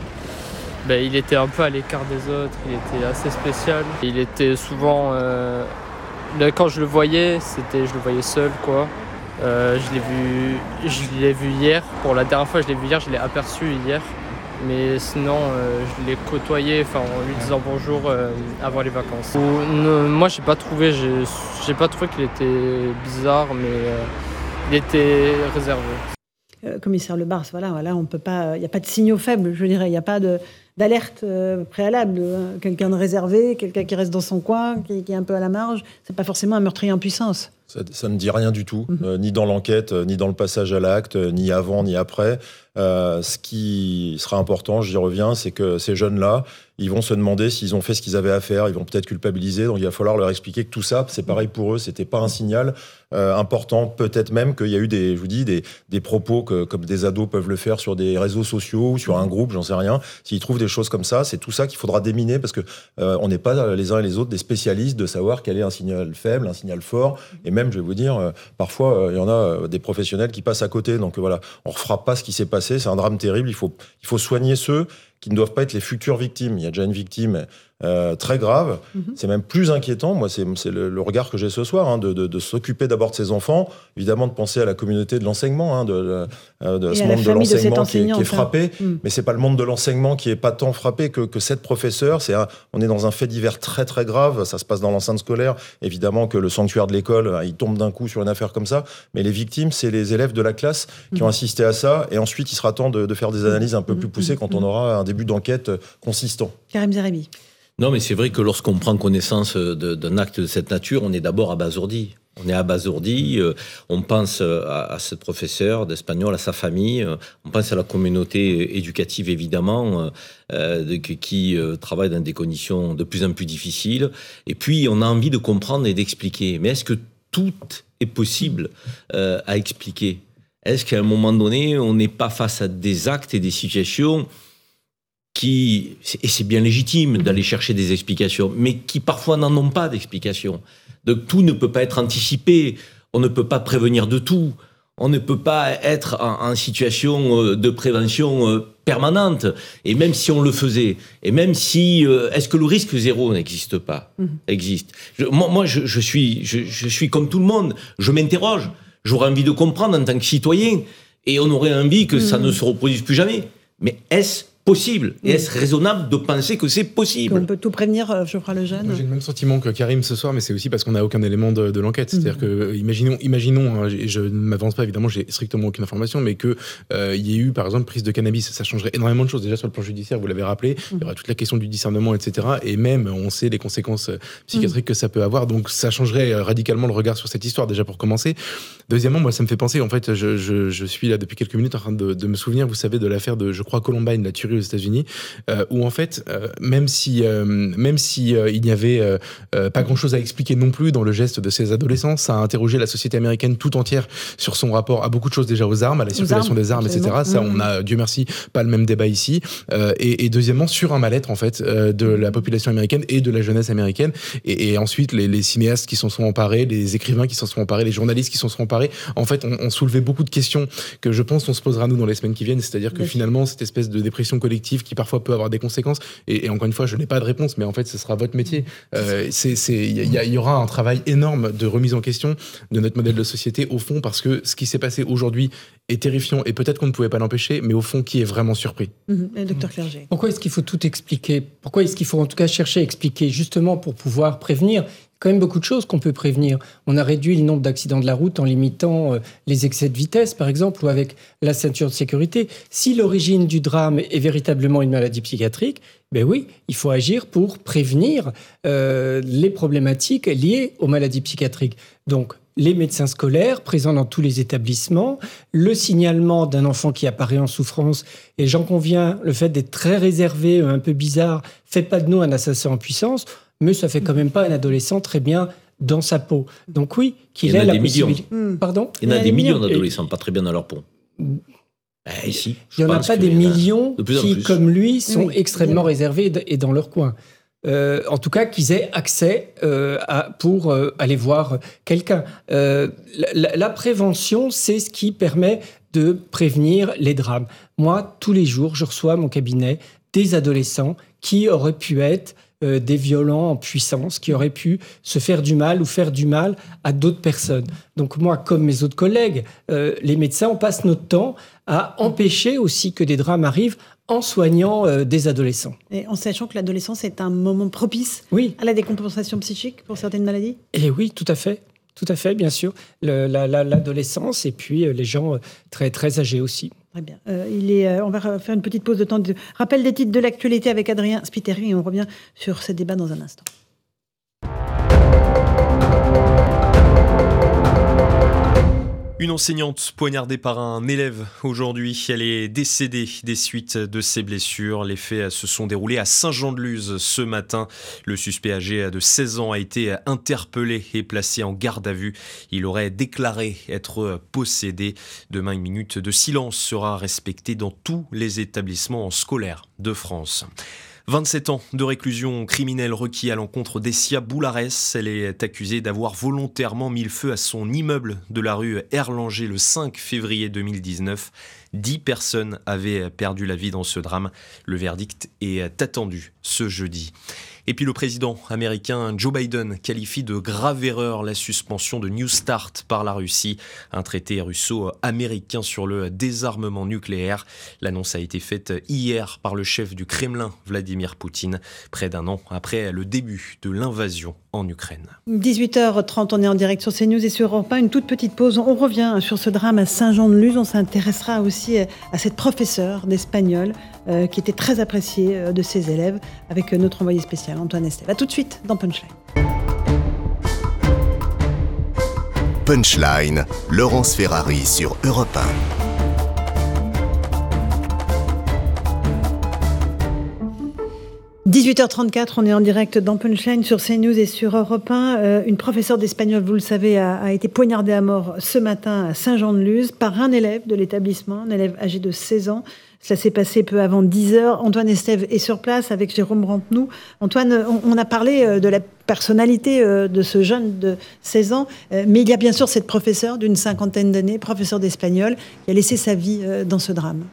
ben, il était un peu à l'écart des autres. Il était assez spécial. Il était souvent, euh, quand je le voyais, c'était, je le voyais seul quoi. je l'ai vu, je l'ai vu hier. Pour la dernière fois, je l'ai vu hier. Je l'ai aperçu hier. Mais sinon, euh, je l'ai côtoyé enfin, en lui disant bonjour euh, avant les vacances. moi, j'ai pas trouvé, j'ai pas trouvé qu'il était bizarre, mais euh, il était réservé. commissaire Le Bars, voilà, voilà on peut pas, il n'y a pas de signaux faibles, je dirais, il n'y a pas d'alerte préalable. Hein. Quelqu'un de réservé, quelqu'un qui reste dans son coin, qui, qui, est un peu à la marge, c'est pas forcément un meurtrier en puissance. Ça, ne dit rien du tout, mhm. euh, ni dans l'enquête, ni dans le passage à l'acte, ni avant, ni après. Ce qui sera important, j'y reviens, c'est que ces jeunes-là, ils vont se demander s'ils ont fait ce qu'ils avaient à faire, ils vont peut-être culpabiliser, donc il va falloir leur expliquer que tout ça, c'est pareil pour eux, c'était pas un signal important, peut-être même qu'il y a eu des, je vous dis, des, des, propos que, comme des ados peuvent le faire sur des réseaux sociaux ou sur un groupe, j'en sais rien. S'ils trouvent des choses comme ça, c'est tout ça qu'il faudra déminer parce que on n'est pas les uns et les autres des spécialistes de savoir quel est un signal faible, un signal fort, et même je vais vous dire, euh, parfois, euh, il y en a euh, des professionnels qui passent à côté. Donc voilà, on ne refera pas ce qui s'est passé. C'est un drame terrible. Il faut, il faut soigner ceux qui ne doivent pas être les futures victimes. Il y a déjà une victime euh, très grave. Mhm. C'est même plus inquiétant. Moi, c'est le, regard que j'ai ce soir, hein, de, s'occuper d'abord de ses enfants, évidemment de penser à la communauté de l'enseignement, hein, de, euh, ce monde de l'enseignement qui, est frappé. Mhm. Mais c'est pas le monde de l'enseignement qui est pas tant frappé que, que cette professeure. C'est on est dans un fait divers très très grave. Ça se passe dans l'enceinte scolaire. Évidemment que le sanctuaire de l'école, euh, il tombe d'un coup sur une affaire comme ça. Mais les victimes, c'est les élèves de la classe qui ont mhm. assisté à ça. Et ensuite, il sera temps de, faire des analyses un peu plus poussées quand on aura un début d'enquête consistant. Karim Zerabi. Non, mais c'est vrai que lorsqu'on prend connaissance d'un acte de cette nature, on est d'abord abasourdi. On est abasourdi, euh, on pense à, à ce professeur d'espagnol, à sa famille, euh, on pense à la communauté éducative évidemment, euh, qui travaille dans des conditions de plus en plus difficiles. Et puis on a envie de comprendre et d'expliquer. Mais est-ce que tout est possible à expliquer? Est-ce qu'à un moment donné, on n'est pas face à des actes et des situations qui, et c'est bien légitime d'aller chercher des explications, mais qui parfois n'en ont pas d'explications. Donc tout ne peut pas être anticipé, on ne peut pas prévenir de tout, on ne peut pas être en, situation euh, de prévention euh, permanente. Et même si on le faisait, et même si, euh, est-ce que le risque zéro n'existe pas? Mhm. Existe. moi, je, suis, je, suis comme tout le monde. Je m'interroge. J'aurais envie de comprendre en tant que citoyen, et on aurait envie que ça mhm. ne se reproduise plus jamais. Mais est-ce possible Et est-ce raisonnable de penser que c'est possible On peut tout prévenir, euh, je ferai le jeune. J'ai le même sentiment que Karim ce soir, mais c'est aussi parce qu'on n'a aucun élément de, l'enquête. C'est-à-dire mhm. que, euh, imaginons, imaginons hein, je ne m'avance pas évidemment, j'ai strictement aucune information, mais qu'il euh, y ait eu par exemple prise de cannabis, ça changerait énormément de choses. Déjà sur le plan judiciaire, vous l'avez rappelé, il y mhm. aura toute la question du discernement, etc. Et même, on sait les conséquences psychiatriques que ça peut avoir, donc ça changerait radicalement le regard sur cette histoire, déjà pour commencer. Deuxièmement, moi, ça me fait penser, en fait, je, suis là depuis quelques minutes en train de, me souvenir, vous savez, de l'affaire de, je crois, Columbine, la tuerie aux États-Unis, où en fait, même si, même si il n'y avait pas grand-chose à expliquer non plus dans le geste de ces adolescents, ça a interrogé la société américaine tout entière sur son rapport à beaucoup de choses déjà aux armes, à la circulation des armes, etc. Ça, on a, Dieu merci, pas le même débat ici. Et, et, deuxièmement, sur un mal-être en fait de la population américaine et de la jeunesse américaine. Et, ensuite, les, les, cinéastes qui s'en sont emparés, les écrivains qui s'en sont emparés, les journalistes qui s'en sont emparés, en fait, on, on soulevé beaucoup de questions que je pense on se posera nous dans les semaines qui viennent. C'est-à-dire que finalement, cette espèce de dépression collective qui parfois peut avoir des conséquences. Et, encore une fois, je n'ai pas de réponse, mais en fait, ce sera votre métier. Euh, il y, y, aura un travail énorme de remise en question de notre modèle de société au fond, parce que ce qui s'est passé aujourd'hui est terrifiant et peut-être qu'on ne pouvait pas l'empêcher, mais au fond, qui est vraiment surpris mmh. Docteur Clerget. Pourquoi est-ce qu'il faut tout expliquer? Pourquoi est-ce qu'il faut en tout cas chercher à expliquer justement pour pouvoir prévenir? Quand même beaucoup de choses qu'on peut prévenir. On a réduit le nombre d'accidents de la route en limitant euh, les excès de vitesse, par exemple, ou avec la ceinture de sécurité. Si l'origine du drame est véritablement une maladie psychiatrique, ben oui, il faut agir pour prévenir euh, les problématiques liées aux maladies psychiatriques. Donc, les médecins scolaires présents dans tous les établissements, le signalement d'un enfant qui apparaît en souffrance, et j'en conviens, le fait d'être très réservé, un peu bizarre, fait pas de nous un assassin en puissance, mais ça fait quand même pas un adolescent très bien dans sa peau. Donc oui, qu'il ait la possibilité. Hmm. Pardon Il y en a, des, millions d'adolescents pas très bien dans leur peau. Ben, ici, il n'y en a pas des millions qui, comme lui, sont extrêmement réservés et dans leur coin. Euh, en tout cas, qu'ils aient accès euh, à, pour euh, aller voir quelqu'un. La, la, prévention, c'est ce qui permet de prévenir les drames. Moi, tous les jours, je reçois à mon cabinet des adolescents qui auraient pu être euh, des violents en puissance qui auraient pu se faire du mal ou faire du mal à d'autres personnes. Donc moi, comme mes autres collègues, euh, les médecins, on passe notre temps à empêcher aussi que des drames arrivent en soignant euh, des adolescents. Et en sachant que l'adolescence est un moment propice oui. à la décompensation psychique pour certaines maladies? Et oui, tout à fait. Tout à fait, bien sûr. L'adolescence et puis les gens très, très âgés aussi. Très bien. Euh, il est, euh, on va faire une petite pause de temps de rappel des titres de l'actualité avec Adrien Spiteri et on revient sur ce débat dans un instant. Une enseignante poignardée par un élève aujourd'hui. Elle est décédée des suites de ses blessures. Les faits se sont déroulés à Saint-Jean-de-Luz ce matin. Le suspect âgé de 16 ans a été interpellé et placé en garde à vue. Il aurait déclaré être possédé. Demain, une minute de silence sera respectée dans tous les établissements scolaires de France. 27 ans de réclusion criminelle requis à l'encontre d'Essia Boulares. Elle est accusée d'avoir volontairement mis le feu à son immeuble de la rue Erlanger le 5 février 2019. Dix personnes avaient perdu la vie dans ce drame. Le verdict est attendu ce jeudi. Et puis le président américain Joe Biden qualifie de grave erreur la suspension de New Start par la Russie, un traité russo-américain sur le désarmement nucléaire. L'annonce a été faite hier par le chef du Kremlin, Vladimir Poutine, près d'un an après le début de l'invasion en Ukraine. 18h30, on est en direct sur CNews et sur Europe 1. Une toute petite pause. On revient sur ce drame à Saint-Jean-de-Luz. On s'intéressera aussi à cette professeure d'espagnol euh, qui était très appréciée euh, de ses élèves avec notre envoyé spécial Antoine Estelle. A tout de suite dans Punchline. Punchline, Laurence Ferrari sur Europe 1. 18h34, on est en direct dans sur CNews et sur Europe 1. Euh, une professeure d'espagnol, vous le savez, a, été poignardée à mort ce matin à Saint-Jean-de-Luz par un élève de l'établissement, un élève âgé de 16 ans. Cela s'est passé peu avant 10 h Antoine Estève est sur place avec Jérôme Rampenou. Antoine, on, a parlé euh, de la personnalité euh, de ce jeune de 16 ans, mais il y a bien sûr cette professeure d'une cinquantaine d'années, professeure d'espagnol, qui a laissé sa vie dans ce drame.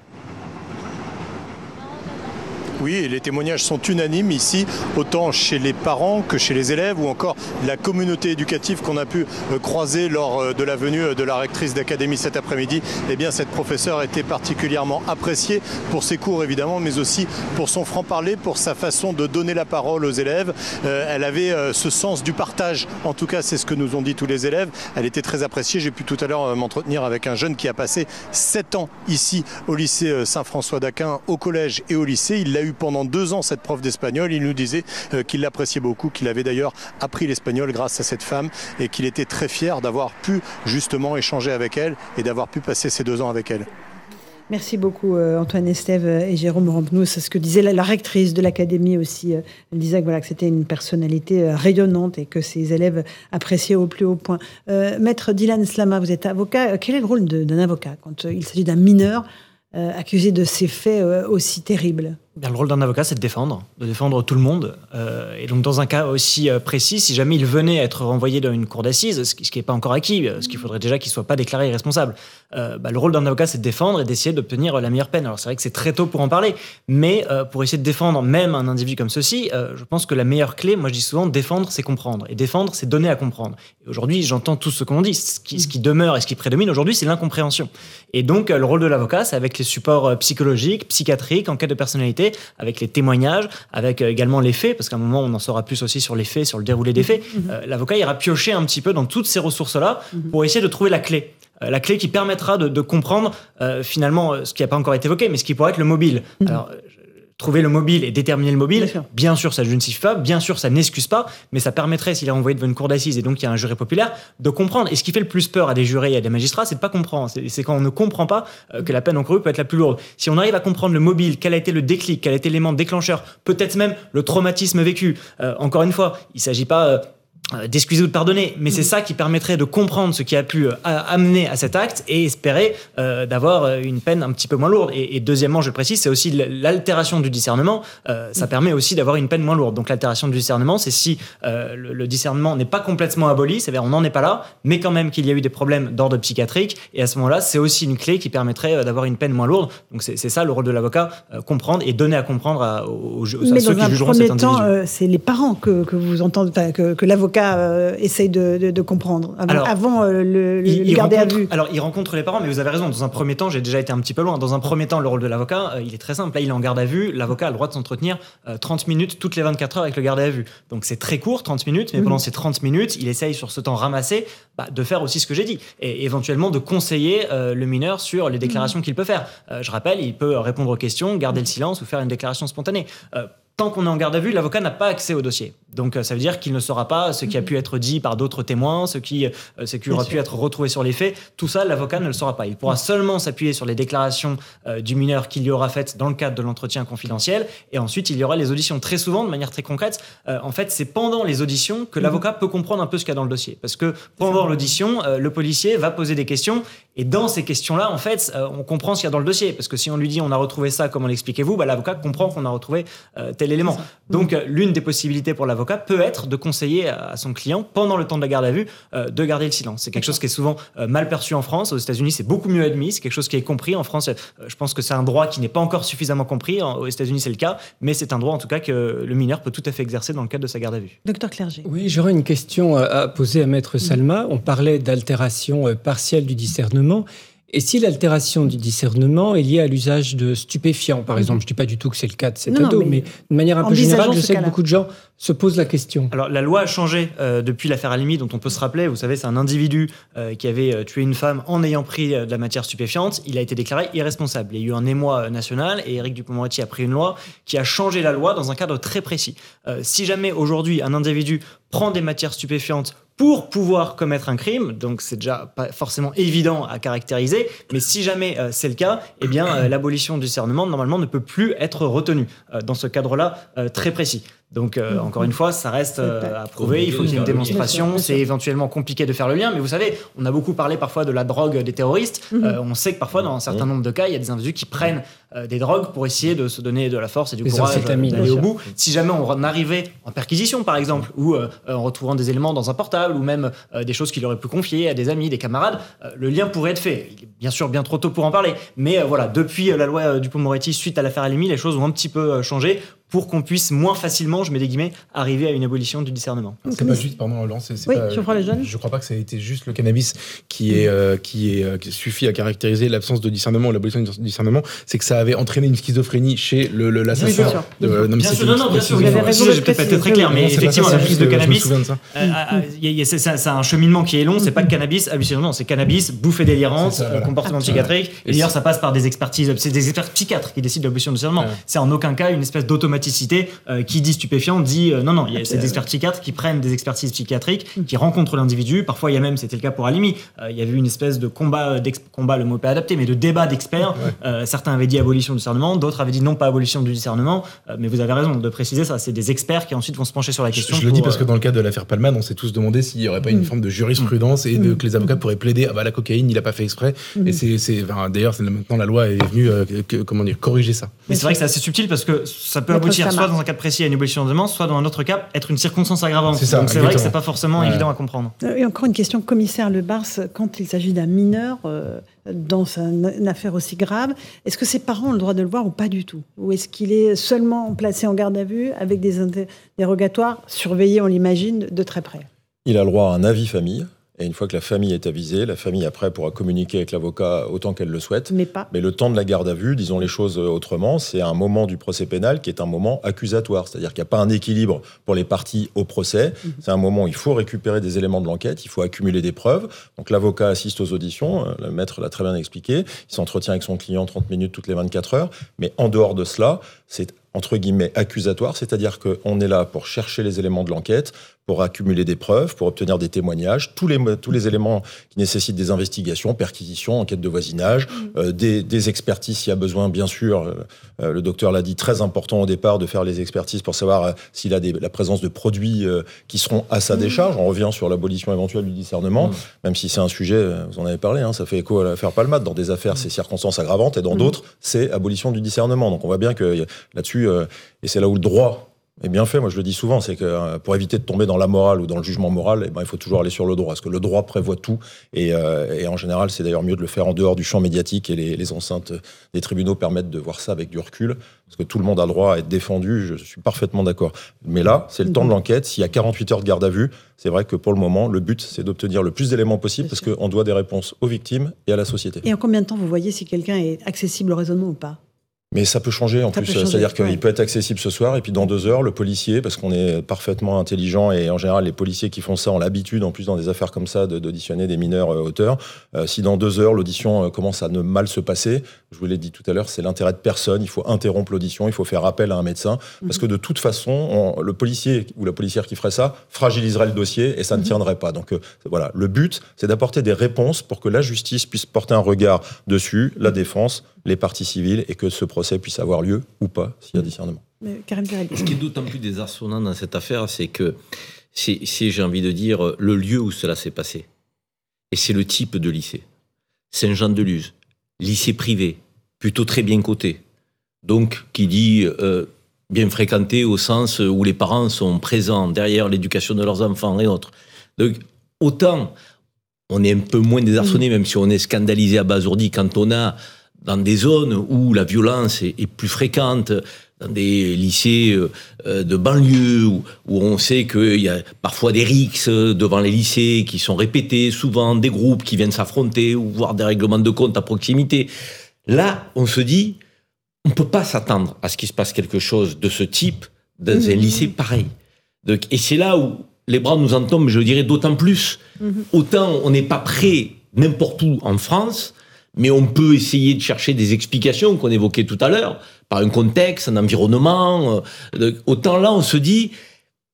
Oui, et les témoignages sont unanimes ici, autant chez les parents que chez les élèves ou encore la communauté éducative qu'on a pu euh, croiser lors euh, de la venue euh, de la rectrice d'académie cet après-midi. Eh bien, cette professeure était particulièrement appréciée pour ses cours évidemment, mais aussi pour son franc-parler, pour sa façon de donner la parole aux élèves. elle avait ce sens du partage, en tout cas c'est ce que nous ont dit tous les élèves. Elle était très appréciée. J'ai pu tout à l'heure m'entretenir avec un jeune qui a passé 7 ans ici au lycée Saint-François d'Aquin, au collège et au lycée. Il l'a eu pendant deux ans cette prof d'espagnol. Il nous disait euh, qu'il l'appréciait beaucoup, qu'il avait d'ailleurs appris l'espagnol grâce à cette femme et qu'il était très fier d'avoir pu justement échanger avec elle et d'avoir pu passer ces deux ans avec elle. Merci beaucoup Antoine Estève et Jérôme Rampenous. C'est ce que disait la, rectrice de l'académie aussi. Elle disait que, voilà, que c'était une personnalité rayonnante et que ses élèves appréciaient au plus haut point. Maître Dylan Slama, vous êtes avocat. Quel est le rôle d'un avocat quand il s'agit d'un mineur accusé de ces faits aussi terribles? Le rôle d'un avocat, c'est de défendre, de défendre tout le monde. Euh, et donc, dans un cas aussi euh, précis, si jamais il venait à être renvoyé dans une cour d'assises, ce qui n'est pas encore acquis, euh, ce qu'il faudrait déjà qu'il ne soit pas déclaré irresponsable, bah, le rôle d'un avocat, c'est de défendre et d'essayer d'obtenir la meilleure peine. Alors, c'est vrai que c'est très tôt pour en parler, mais pour essayer de défendre même un individu comme ceci, je pense que la meilleure clé, moi je dis souvent, défendre, c'est comprendre. Et défendre, c'est donner à comprendre. Aujourd'hui, j'entends tout ce qu'on dit. Ce qui, ce qui demeure et ce qui prédomine aujourd'hui, c'est l'incompréhension. Et donc, le rôle de l'avocat, c'est avec les supports psychologiques, psychiatriques, en cas de personnalité, avec les témoignages, avec euh, également les faits, parce qu'à un moment, on en saura plus aussi sur les faits, sur le déroulé des faits. Mhm. Euh, l'avocat ira piocher un petit peu dans toutes ces ressources-là mhm. pour essayer de trouver la clé euh, la clé qui permettra de, comprendre finalement ce qui n'a pas encore été évoqué, mais ce qui pourrait être le mobile. Mhm. Alors, trouver le mobile et déterminer le mobile, bien sûr, ça ne justifie pas, bien sûr, ça n'excuse pas, mais ça permettrait, s'il est envoyé devant une cour d'assises et donc il y a un jury populaire, de comprendre. Et ce qui fait le plus peur à des jurés et à des magistrats, c'est de pas comprendre. C'est quand on ne comprend pas euh, que la peine encourue peut être la plus lourde. Si on arrive à comprendre le mobile, quel a été le déclic, quel a été l'élément déclencheur, peut-être même le traumatisme vécu. Euh, encore une fois, il s'agit pas euh, euh, d'excuser ou de pardonner, mais c'est mm. ça qui permettrait de comprendre ce qui a pu euh, amener à cet acte et espérer euh, d'avoir une peine un petit peu moins lourde. Et, deuxièmement, je précise, c'est aussi l'altération du discernement. ça mm. permet aussi d'avoir une peine moins lourde. Donc l'altération du discernement, c'est si le, discernement n'est pas complètement aboli, c'est-à-dire on n'en est pas là, mais quand même qu'il y a eu des problèmes d'ordre psychiatrique. Et à ce moment-là, c'est aussi une clé qui permettrait d'avoir une peine moins lourde. Donc c'est ça le rôle de l'avocat, comprendre et donner à comprendre aux, ceux qui jugeront cet individu. c'est les parents que, vous entendez, que, que l'avocat euh, essaye de, comprendre avant, euh, le, le garder à vue Alors, il rencontre les parents, mais vous avez raison. Dans un premier temps, j'ai déjà été un petit peu loin. Dans un premier temps, le rôle de l'avocat, euh, il est très simple. Là, il est en garde à vue. L'avocat a le droit de s'entretenir 30 minutes toutes les 24 heures avec le garde à vue. Donc, c'est très court, 30 minutes, mais mhm. pendant ces 30 minutes, il essaye sur ce temps ramassé bah, de faire aussi ce que j'ai dit et éventuellement de conseiller le mineur sur les déclarations mhm. qu'il peut faire. je rappelle, il peut répondre aux questions, garder le silence ou faire une déclaration spontanée tant qu'on est en garde à vue, l'avocat n'a pas accès au dossier. Donc euh, ça veut dire qu'il ne saura pas ce qui a pu être dit par d'autres témoins, ce qui, euh, ce qui aura pu être retrouvé sur les faits. Tout ça, l'avocat ne le saura pas. Il pourra seulement s'appuyer sur les déclarations euh, du mineur qu'il y aura faites dans le cadre de l'entretien confidentiel. Et ensuite, il y aura les auditions. Très souvent, de manière très concrète, en fait, c'est pendant les auditions que mhm. l'avocat peut comprendre un peu ce qu'il y a dans le dossier. Parce que pendant l'audition, le policier va poser des questions. Et dans ces questions-là, en fait, on comprend ce qu'il y a dans le dossier. Parce que si on lui dit on a retrouvé ça, comment l'expliquez-vous? Bah, L'avocat comprend qu'on a retrouvé tel élément. Donc, euh, l'une des possibilités pour l'avocat peut être de conseiller à son client, pendant le temps de la garde à vue, euh, de garder le silence. C'est quelque chose qui est souvent euh, mal perçu en France. Aux États-Unis, c'est beaucoup mieux admis. C'est quelque chose qui est compris. En France, je pense que c'est un droit qui n'est pas encore suffisamment compris. Aux États-Unis, c'est le cas. Mais c'est un droit, en tout cas, que le mineur peut tout à fait exercer dans le cadre de sa garde à vue. Docteur Clerget. Oui, j'aurais une question à poser à Maître Salma. On parlait d'altération partielle du discernement. Et si l'altération du discernement est liée à l'usage de stupéfiants, par mhm. exemple, je ne dis pas du tout que c'est le cas de cet ado, mais, de manière un peu générale, je sais que beaucoup de gens se posent la question. Alors la loi a changé euh, depuis l'affaire Alimi, dont on peut se rappeler. Vous savez, c'est un individu euh, qui avait euh, tué une femme en ayant pris de la matière stupéfiante. Il a été déclaré irresponsable. Il y a eu un émoi national et Éric Dupond-Moretti a pris une loi qui a changé la loi dans un cadre très précis. si jamais aujourd'hui un individu prend des matières stupéfiantes pour pouvoir commettre un crime, donc c'est déjà pas forcément évident à caractériser, mais si jamais euh, c'est le cas, eh bien euh, l'abolition du discernement normalement ne peut plus être retenue euh, dans ce cadre-là très précis. Donc, euh, mm. encore une fois, ça reste euh, à prouver. Il faut qu'il y ait une démonstration. C'est éventuellement compliqué de faire le lien. Mais vous savez, on a beaucoup parlé parfois de la drogue des terroristes. Mm-hmm. Euh, on sait que parfois, dans un certain nombre de cas, il y a des individus qui prennent des drogues pour essayer de se donner de la force et du courage d'aller au bout. Si jamais on arrivait en perquisition, par exemple, ou en retrouvant des éléments dans un portable, ou même des choses qu'il aurait pu confier à des amis, des camarades, le lien pourrait être fait. Il est bien sûr bien trop tôt pour en parler. Mais voilà, depuis la loi du Dupont-Moretti, suite à l'affaire Alimi, les choses ont un petit peu changé pour qu'on puisse moins facilement, je mets des guillemets, arriver à une abolition du discernement. C'est pas juste, pardon, Lance, oui, pas, je crois les jeunes. Je crois pas que ça a été juste le cannabis qui est euh, qui est euh, qui suffit à caractériser l'absence de discernement ou l'abolition du discernement, c'est que ça avait entré une schizophrénie chez le l'assassin. Oui, non, mais bien sûr, non, non, bien sûr, vous avez raison. J'ai peut-être pas été très clair, mais effectivement, la prise de cannabis, c'est un cheminement qui est long. C'est pas que cannabis, hallucinant, c'est cannabis, bouffée délirante, comportement psychiatrique. Et d'ailleurs, ça passe par des expertises, c'est des experts psychiatres qui décident de l'abolition du discernement. C'est en aucun cas une espèce d'automatisme Euh, qui dit stupéfiant dit non, non. Il y a ces experts psychiatres qui prennent des expertises psychiatriques, mm. qui rencontrent l'individu. Parfois, il y a même, c'était le cas pour Alimi, il y avait eu une espèce de combat, combat, le mot pas adapté, mais de débat d'experts. certains avaient dit abolition du discernement, d'autres avaient dit non, pas abolition du discernement. mais vous avez raison de préciser ça. C'est des experts qui ensuite vont se pencher sur la question. Je, le dis parce que dans le cas de l'affaire Palman, on s'est tous demandé s'il n'y aurait pas une mm. forme de jurisprudence et de, que les avocats pourraient plaider ah bah la cocaïne, il n'a pas fait exprès. Et c'est, d'ailleurs, maintenant la loi est venue, comment dire, corriger ça. Mais c'est vrai que c'est assez subtil parce que ça peut aboutir soit dans un cas précis à une abolition de demande, soit dans un autre cas être une circonstance aggravante. C'est Donc c'est vrai que c'est pas forcément évident à comprendre. Euh, et encore une question, commissaire Le Bars, quand il s'agit d'un mineur euh, dans une affaire aussi grave, est-ce que ses parents ont le droit de le voir ou pas du tout? Ou est-ce qu'il est seulement placé en garde à vue avec des interrogatoires surveillés, on l'imagine, de très près? Il a le droit à un avis famille et une fois que la famille est avisée, la famille après pourra communiquer avec l'avocat autant qu'elle le souhaite. Mais pas. Mais le temps de la garde à vue, disons les choses autrement, c'est un moment du procès pénal qui est un moment accusatoire. C'est-à-dire qu'il n'y a pas un équilibre pour les parties au procès. Mhm. C'est un moment où il faut récupérer des éléments de l'enquête, il faut accumuler des preuves. Donc l'avocat assiste aux auditions, euh, le maître l'a très bien expliqué. Il s'entretient avec son client 30 minutes toutes les 24 heures. Mais en dehors de cela, c'est entre guillemets accusatoire, c'est-à-dire qu'on est là pour chercher les éléments de l'enquête, pour accumuler des preuves, pour obtenir des témoignages, tous les, tous les éléments qui nécessitent des investigations, perquisitions, enquêtes de voisinage, mm. euh, des, des, expertises s'il y a besoin, bien sûr. Euh, euh, le docteur l'a dit, très important au départ de faire les expertises pour savoir s'il a des, la présence de produits qui seront à sa mm. décharge. On revient sur l'abolition éventuelle du discernement, mm. même si c'est un sujet, vous en avez parlé, hein, ça fait écho à l'affaire Palmade. Dans des affaires, c'est circonstances aggravantes, et dans d'autres, c'est abolition du discernement. Donc on voit bien que là-dessus, et c'est là où le droit est bien fait. Moi, je le dis souvent, c'est que euh, pour éviter de tomber dans la morale ou dans le jugement moral, eh ben, il faut toujours aller sur le droit, parce que le droit prévoit tout. Et, euh, en général, c'est d'ailleurs mieux de le faire en dehors du champ médiatique, et les, enceintes des tribunaux permettent de voir ça avec du recul, parce que tout le monde a le droit à être défendu. Je suis parfaitement d'accord. Mais là, c'est le temps de l'enquête. S'il y a 48 heures de garde à vue, c'est vrai que pour le moment, le but, c'est d'obtenir le plus d'éléments possible, parce qu'on doit des réponses aux victimes et à la société. Et en combien de temps vous voyez si quelqu'un est accessible au raisonnement ou pas? Mais ça peut changer en plus. C'est-à-dire qu'il peut être accessible ce soir et puis dans deux heures, le policier, parce qu'on est parfaitement intelligent et en général les policiers qui font ça ont l'habitude, en plus dans des affaires comme ça, d'auditionner des mineurs euh, auteurs. Euh, si dans deux heures l'audition euh, commence à ne mal se passer, je vous l'ai dit tout à l'heure, c'est l'intérêt de personne. Il faut interrompre l'audition, il faut faire appel à un médecin parce mhm. que de toute façon, le policier ou la policière qui ferait ça fragiliserait le dossier et ça ne mhm. tiendrait pas. Donc voilà, le but, c'est d'apporter des réponses pour que la justice puisse porter un regard dessus, la défense, les parties civiles et que ce procès puisse avoir lieu ou pas s'il y a discernement. Ce qui est d'autant plus désarçonnant dans cette affaire, c'est que c'est, j'ai envie de dire, le lieu où cela s'est passé. Et c'est le type de lycée. Saint-Jean-de-Luz, lycée privé, plutôt très bien coté. Donc, qui dit euh, bien fréquenté au sens où les parents sont présents derrière l'éducation de leurs enfants et autres. Donc, autant on est un peu moins désarçonné, même si on est scandalisé à Basourdi quand on a dans des zones où la violence est, plus fréquente, dans des lycées euh, euh, de banlieue, où, on sait qu'il y a parfois des rixes devant les lycées qui sont répétés, souvent des groupes qui viennent s'affronter, ou voir des règlements de compte à proximité. Là, on se dit, on ne peut pas s'attendre à ce qu'il se passe quelque chose de ce type dans un mmh. lycée pareil. Donc, et c'est là où les bras nous en tombent, je dirais, d'autant plus. Mmh. Autant on n'est pas prêt n'importe où en France, mais on peut essayer de chercher des explications qu'on évoquait tout à l'heure, par un contexte, un environnement. Euh, autant là, on se dit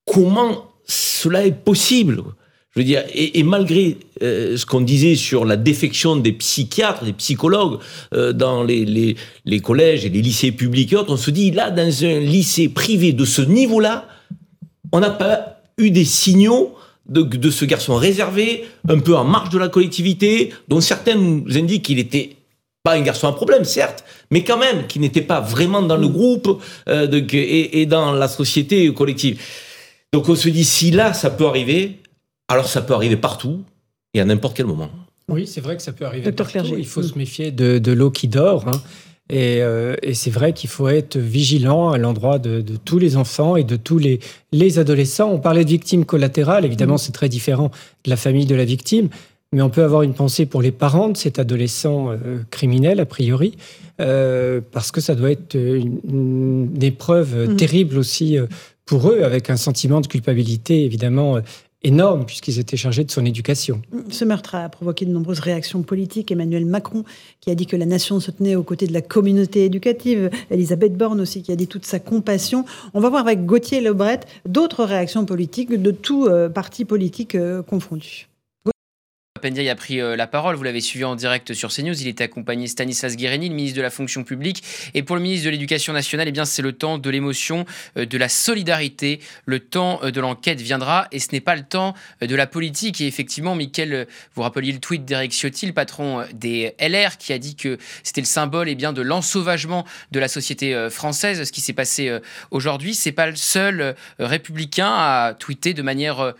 comment cela est possible? Je veux dire, et, malgré euh, ce qu'on disait sur la défection des psychiatres, des psychologues euh, dans les, les, collèges et les lycées publics et autres, on se dit là, dans un lycée privé de ce niveau-là, on n'a pas eu des signaux de, ce garçon réservé, un peu en marge de la collectivité, dont certains nous indiquent qu'il était pas un garçon à problème, certes, mais quand même, qui n'était pas vraiment dans le groupe euh, et, dans la société collective. Donc on se dit, si là, ça peut arriver, alors ça peut arriver partout et à n'importe quel moment. Oui, c'est vrai que ça peut arriver partout. Il faut se méfier de, l'eau qui dort. Hein. Euh, et, c'est vrai qu'il faut être vigilant à l'endroit de, tous les enfants et de tous les, les adolescents. On parlait de victimes collatérales, évidemment c'est très différent de la famille de la victime, mais on peut avoir une pensée pour les parents de cet adolescent euh, criminel, a priori, euh, parce que ça doit être une, épreuve mmh. terrible aussi pour eux, avec un sentiment de culpabilité évidemment énorme puisqu'ils étaient chargés de son éducation. Ce meurtre a provoqué de nombreuses réactions politiques. Emmanuel Macron qui a dit que la nation se tenait aux côtés de la communauté éducative. Elisabeth Borne aussi qui a dit toute sa compassion. On va voir avec Gauthier Lebret d'autres réactions politiques de tous euh, partis politiques euh, confondus. Papendiaï a pris euh, la parole, vous l'avez suivi en direct sur CNews, il était accompagné Stanislas Guérini, le ministre de la fonction publique, et pour le ministre de l'Éducation nationale, eh bien c'est le temps de l'émotion, euh, de la solidarité, le temps euh, de l'enquête viendra, et ce n'est pas le temps de la politique. Et effectivement, Mickaël, vous rappeliez le tweet d'Eric Ciotti, le patron des LR, qui a dit que c'était le symbole eh bien, de l'ensauvagement de la société française, ce qui s'est passé aujourd'hui. C'est pas le seul républicain à tweeter de manière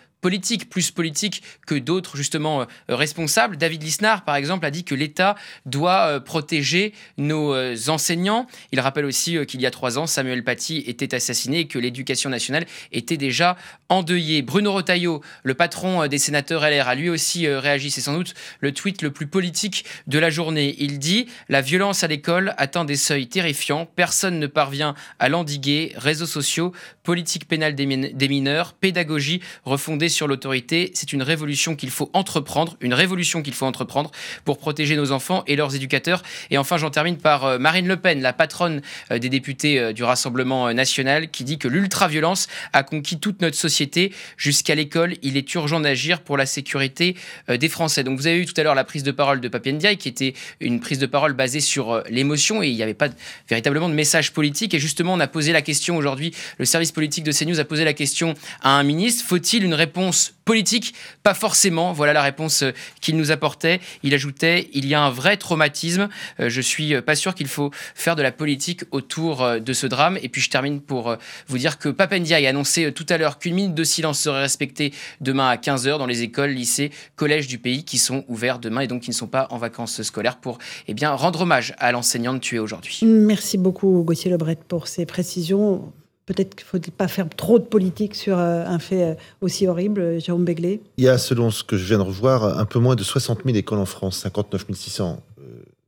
plus politique que d'autres justement euh, responsables. David Lisnard, par exemple, a dit que l'État doit euh, protéger nos euh, enseignants. Il rappelle aussi qu'il y a trois ans, Samuel Paty était assassiné et que l'éducation nationale était déjà endeuillée. Bruno Retailleau, le patron des sénateurs LR, a lui aussi réagi. C'est sans doute le tweet le plus politique de la journée. Il dit La violence à l'école atteint des seuils terrifiants. Personne ne parvient à l'endiguer. Réseaux sociaux, politique pénale des mineurs, pédagogie refondée sur l'autorité. C'est une révolution qu'il faut entreprendre, une révolution qu'il faut entreprendre pour protéger nos enfants et leurs éducateurs. Et enfin, j'en termine par euh, Marine Le Pen, la patronne euh, des députés euh, du Rassemblement national, qui dit que l'ultraviolence a conquis toute notre société. Jusqu'à l'école, il est urgent d'agir pour la sécurité des Français. Donc vous avez eu tout à l'heure la prise de parole de Papendiaï, qui était une prise de parole basée sur l'émotion et il n'y avait pas véritablement de message politique. Et justement, on a posé la question aujourd'hui, le service politique de CNews a posé la question à un ministre, faut-il une réponse politique? Pas forcément. Voilà la réponse euh, qu'il nous apportait. Il ajoutait il y a un vrai traumatisme. Euh, je suis euh, pas sûr qu'il faut faire de la politique autour de ce drame. Et puis je termine pour vous dire que Papendia a annoncé tout à l'heure qu'une minute de silence serait respectée demain à 15h dans les écoles, lycées, collèges du pays qui sont ouverts demain et donc qui ne sont pas en vacances scolaires pour eh bien, rendre hommage à l'enseignante tuée aujourd'hui. Merci beaucoup Gauthier Lebret pour ces précisions. Peut-être qu'il ne faut pas faire trop de politique sur euh, un fait euh, aussi horrible, euh, Jérôme Béglé. Il y a, selon ce que je viens de revoir, un peu moins de 60 000 écoles en France, 59 600.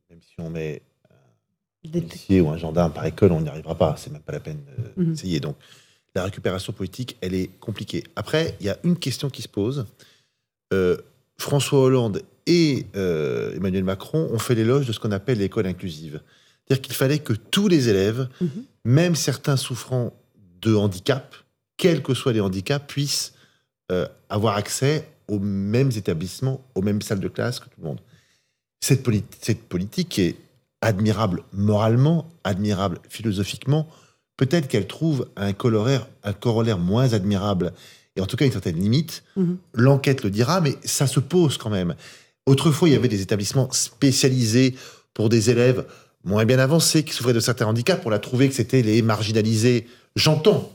même si on met un policier ou un gendarme par école, on n'y arrivera pas. C'est même pas la peine mhm. d'essayer. Donc, la récupération politique, elle est compliquée. Après, il y a une question qui se pose. François Hollande et Emmanuel Macron ont fait l'éloge de ce qu'on appelle l'école inclusive. C'est-à-dire qu'il fallait que tous les élèves, mhm. même certains souffrant de handicap, quels que soient les handicaps, puissent euh, avoir accès aux mêmes établissements, aux mêmes salles de classe que tout le monde. Cette, cette politique est admirable moralement, admirable philosophiquement. Peut-être qu'elle trouve un corollaire, un corollaire moins admirable, et en tout cas une certaine limite. Mhm. L'enquête le dira, mais ça se pose quand même. Autrefois, il y avait des établissements spécialisés pour des élèves moins bien avancés, qui souffraient de certains handicaps. On a trouvé que c'était les marginalisés. J'entends.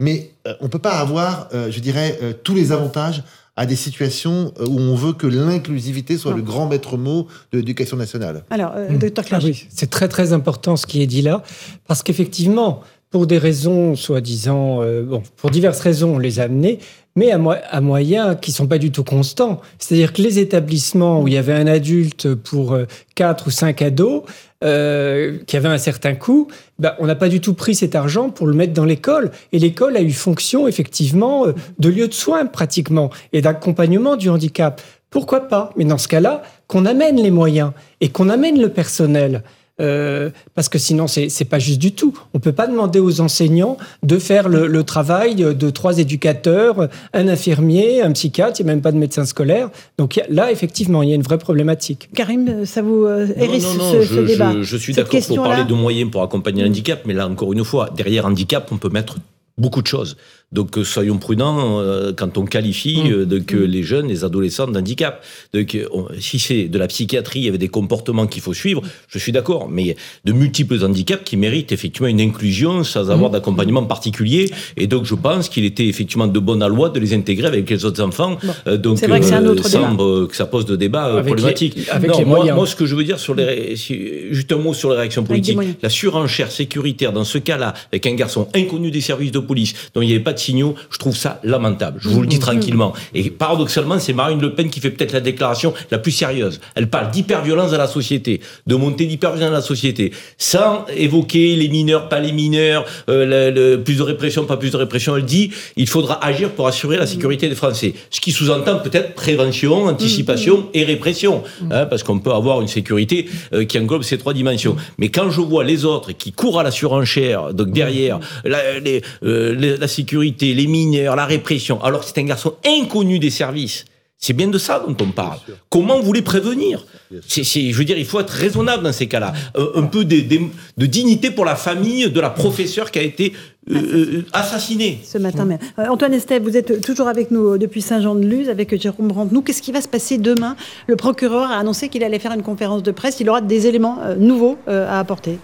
Mais euh, on ne peut pas avoir, euh, je dirais, euh, tous les avantages à des situations où on veut que l'inclusivité soit le grand maître mot de l'éducation nationale. Alors, mmh. docteur ah oui, c'est très très important ce qui est dit là, parce qu'effectivement, pour des raisons soi-disant, bon, pour diverses raisons, on les a amenés, mais à, à moyens qui sont pas du tout constants. C'est-à-dire que les établissements où il y avait un adulte pour quatre ou cinq ados, euh, qui avait un certain coût, ben, on n'a pas du tout pris cet argent pour le mettre dans l'école. Et l'école a eu fonction, effectivement, euh, de lieu de soins pratiquement et d'accompagnement du handicap. Pourquoi pas? Mais dans ce cas-là, qu'on amène les moyens et qu'on amène le personnel. Euh, parce que sinon, c'est n'est pas juste du tout. On ne peut pas demander aux enseignants de faire le, travail de trois éducateurs, un infirmier, un psychiatre, il n'y a même pas de médecin scolaire. Donc là, effectivement, il y a une vraie problématique. Karim, ça vous euh, hérisse ce, je, débat Je, je suis d'accord pour parler de moyens pour accompagner l'handicap, mais là, encore une fois, derrière handicap, on peut mettre beaucoup de choses. Donc euh, soyons prudents euh, quand on qualifie mmh. euh, de que mmh. les jeunes, les adolescents d'handicap. Donc si c'est de la psychiatrie avec des comportements qu'il faut suivre, je suis d'accord. Mais de multiples handicaps qui méritent effectivement une inclusion sans avoir mmh. d'accompagnement particulier. Et donc je pense qu'il était effectivement de bonne loi de les intégrer avec les autres enfants. donc c'est vrai que un autre semble que ça pose de débats problématiques. moi, moi, ce que je veux dire sur les, juste un mot sur les réactions politiques. La surenchère sécuritaire dans ce cas-là, avec un garçon inconnu des services de police, dont il n'y avait pas de signaux. Je trouve ça lamentable. Je vous le dis Mhm. tranquillement. Et paradoxalement, c'est Marine Le Pen qui fait peut-être la déclaration la plus sérieuse. Elle parle d'hyperviolence dans la société, de montée d'hyperviolence dans la société, sans évoquer les mineurs, pas les mineurs, euh, le- le- plus de répression, pas plus de répression. Elle dit il faudra agir pour assurer la sécurité des Français. Ce qui sous-entend peut-être prévention, anticipation et répression, hein, parce qu'on peut avoir une sécurité euh, qui englobe ces trois dimensions. Mais quand je vois les autres qui courent à la surenchère, donc derrière la, les- euh, la sécurité, les mineurs, la répression, alors que c'est un garçon inconnu des services. C'est bien de ça dont on parle. Comment vous les prévenir? C'est, c'est- Je veux dire, il faut être raisonnable dans ces cas-là. Euh, un peu de, de- de dignité pour la famille de la professeure qui a été euh, euh, assassinée. Ce matin même. Euh, Antoine Estève, vous êtes toujours avec nous depuis Saint-Jean-de-Luz, avec Jérôme Rampenou. Qu'est-ce qui va se passer demain? Le procureur a annoncé qu'il allait faire une conférence de presse. Il aura des éléments euh, nouveaux euh, à apporter.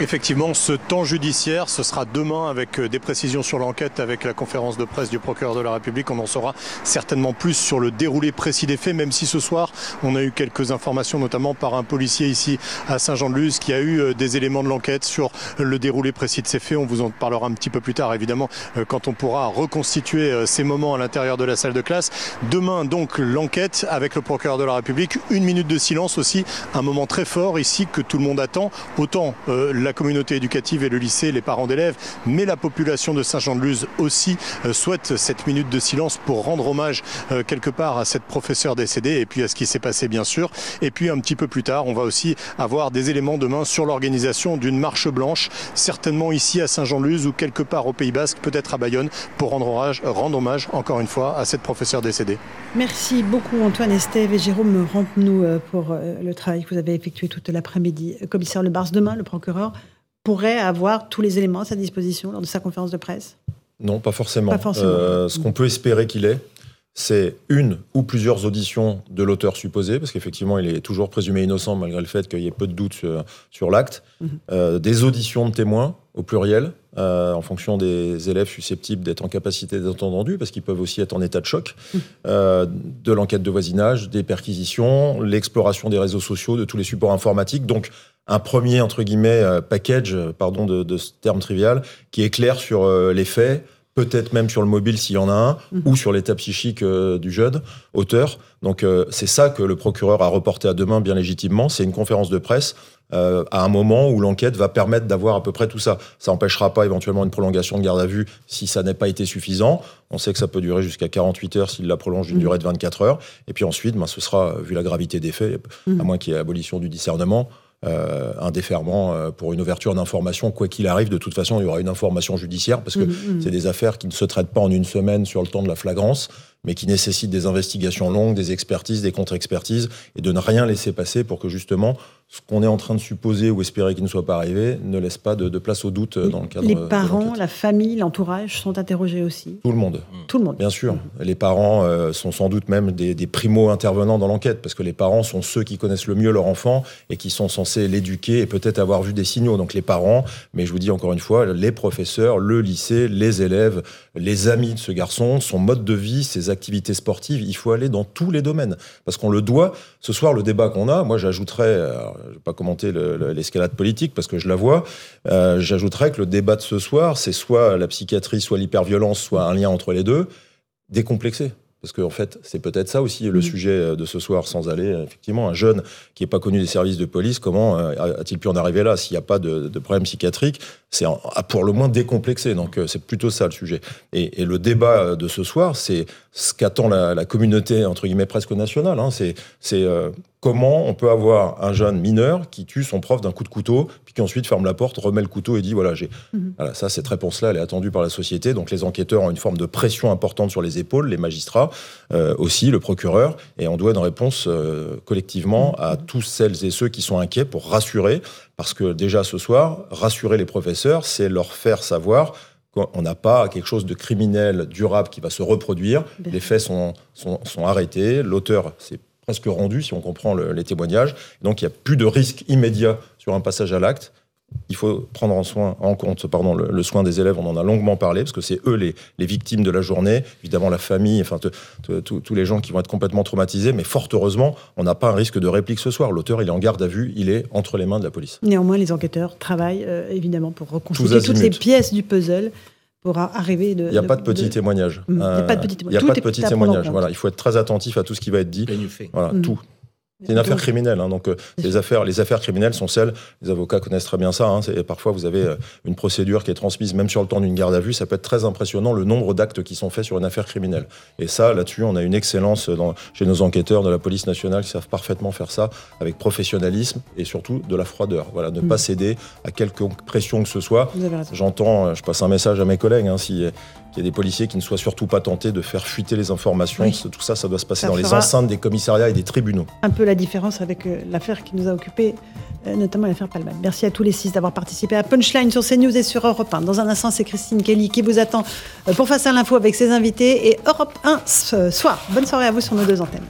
Effectivement, ce temps judiciaire, ce sera demain avec euh, des précisions sur l'enquête, avec la conférence de presse du procureur de la République. On en saura certainement plus sur le déroulé précis des faits, même si ce soir, on a eu quelques informations, notamment par un policier ici à Saint-Jean-de-Luz, qui a eu euh, des éléments de l'enquête sur le déroulé précis de ces faits. On vous en parlera un petit peu plus tard, évidemment, euh, quand on pourra reconstituer ces moments à l'intérieur de la salle de classe. Demain, donc, l'enquête avec le procureur de la République. Une minute de silence aussi, un moment très fort ici que tout le monde attend. Autant euh, la communauté éducative et le lycée, les parents d'élèves, mais la population de Saint-Jean-de-Luz aussi euh, souhaite cette minute de silence pour rendre hommage euh, quelque part à cette professeure décédée et puis à ce qui s'est passé bien sûr. Et puis un petit peu plus tard, on va aussi avoir des éléments demain sur l'organisation d'une marche blanche, certainement ici à Saint-Jean-de-Luz ou quelque part au Pays Basque, peut-être à Bayonne, pour rendre hommage, encore une fois à cette professeure décédée. Merci beaucoup Antoine Estève et Jérôme Rampenou euh, pour le travail que vous avez effectué toute l'après-midi. Commissaire Le Bars, demain, le procureur pourrait avoir tous les éléments à sa disposition lors de sa conférence de presse? Non, pas forcément. Pas forcément. Euh, ce qu'on peut espérer qu'il ait, c'est une ou plusieurs auditions de l'auteur supposé, parce qu'effectivement, il est toujours présumé innocent malgré le fait qu'il y ait peu de doutes sur, sur l'acte. Mhm. Euh, des auditions de témoins, au pluriel, euh, en fonction des élèves susceptibles d'être en capacité d'être entendus, parce qu'ils peuvent aussi être en état de choc, euh, de l'enquête de voisinage, des perquisitions, l'exploration des réseaux sociaux, de tous les supports informatiques. Donc, un premier, entre guillemets, euh, package, euh, pardon de, de ce terme trivial, qui est clair sur euh, les faits, peut-être même sur le mobile s'il y en a un, ou sur l'état psychique euh, du jeune auteur. Donc euh, c'est ça que le procureur a reporté à demain bien légitimement, c'est une conférence de presse euh, à un moment où l'enquête va permettre d'avoir à peu près tout ça. Ça n'empêchera pas éventuellement une prolongation de garde à vue si ça n'a pas été suffisant. On sait que ça peut durer jusqu'à 48 heures s'il la prolonge d'une Mhm. durée de 24 heures. Et puis ensuite, ben, ce sera, vu la gravité des faits, Mhm. à moins qu'il y ait abolition du discernement, un déferment euh, pour une ouverture d'information. Quoi qu'il arrive, de toute façon, il y aura une information judiciaire parce que Mhm, mhm. c'est des affaires qui ne se traitent pas en une semaine sur le temps de la flagrance, mais qui nécessitent des investigations longues, des expertises, des contre-expertises, et de ne rien laisser passer pour que justement ce qu'on est en train de supposer ou espérer qu'il ne soit pas arrivé ne laisse pas de, de place au doute euh, dans le cadre Les parents, la famille, l'entourage sont interrogés aussi. Tout le monde. Tout le monde. Bien sûr. Les parents euh, sont sans doute même des, des primo-intervenants dans l'enquête, parce que les parents sont ceux qui connaissent le mieux leur enfant et qui sont censés l'éduquer et peut-être avoir vu des signaux. Donc les parents, mais je vous dis encore une fois, les professeurs, le lycée, les élèves, les amis de ce garçon, son mode de vie, ses activités sportives, il faut aller dans tous les domaines. Parce qu'on le doit. Ce soir, le débat qu'on a, moi j'ajouterais, je ne vais pas commenter le- le- l'escalade politique parce que je la vois, euh, j'ajouterais que le débat de ce soir, c'est soit la psychiatrie, soit l'hyperviolence, soit un lien entre les deux, décomplexé. Parce qu'en fait, c'est peut-être ça aussi le sujet euh, de ce soir, sans aller, euh, effectivement, un jeune qui n'est pas connu des services de police, comment euh, a-t-il pu en arriver là S'il n'y a pas de, de problème psychiatrique, c'est en- à pour le moins décomplexé. Donc c'est plutôt ça le sujet. Et, et le débat de ce soir, c'est ce qu'attend la, la communauté, entre guillemets, presque nationale. hein. C'est c'est, euh, comment on peut avoir un jeune mineur qui tue son prof d'un coup de couteau, puis qui ensuite ferme la porte, remet le couteau et dit, voilà, j'ai... Voilà, ça, cette réponse-là, elle est attendue par la société. Donc, les enquêteurs ont une forme de pression importante sur les épaules, les magistrats euh, aussi, le procureur, et on doit une réponse euh, collectivement à tous celles et ceux qui sont inquiets pour rassurer, parce que déjà ce soir, rassurer les professeurs, c'est leur faire savoir qu'on n'a pas quelque chose de criminel durable qui va se reproduire. Bien Les faits sont, sont, sont arrêtés, l'auteur s'est presque rendu, si on comprend le- les témoignages. Donc, il n'y a plus de risque immédiat sur un passage à l'acte il faut prendre en, soin, en compte pardon, le, soin des élèves, on en a longuement parlé, parce que c'est eux les, les, victimes de la journée, évidemment la famille, enfin tous les gens qui vont être complètement traumatisés, mais fort heureusement, on n'a pas un risque de réplique ce soir. L'auteur, il est en garde à vue, il est entre les mains de la police. Néanmoins, les enquêteurs travaillent euh, évidemment pour reconstituer toutes les pièces du puzzle pour arriver de. Il n'y a, pas de petits témoignages. Il n'y a pas de petits témoignages. Il n'y a pas de petits témoignages. Voilà, il faut être très attentif à tout ce qui va être dit. Voilà, mm. tout. C'est une affaire criminelle, hein, donc euh, les affaires, les affaires criminelles sont celles. Les avocats connaissent très bien ça. Hein, parfois, vous avez euh, une procédure qui est transmise, même sur le temps d'une garde à vue. Ça peut être très impressionnant le nombre d'actes qui sont faits sur une affaire criminelle. Et ça, là-dessus, on a une excellence dans, chez nos enquêteurs de la police nationale qui savent parfaitement faire ça avec professionnalisme et surtout de la froideur. Voilà, ne pas mm. céder à quelque pression que ce soit. J'entends, euh, je passe un message à mes collègues. Hein, si qu'il y ait des policiers qui ne soient surtout pas tentés de faire fuiter les informations. Tout ça, ça doit se passer dans les enceintes des commissariats et des tribunaux. Un peu la différence avec euh, l'affaire qui nous a occupé, euh, notamment l'affaire Palman. Merci à tous les six d'avoir participé à Punchline sur CNews et sur Europe 1. Dans un instant, c'est Christine Kelly qui vous attend euh, pour Face à l'info avec ses invités et Europe 1 ce soir. Bonne soirée à vous sur nos deux antennes.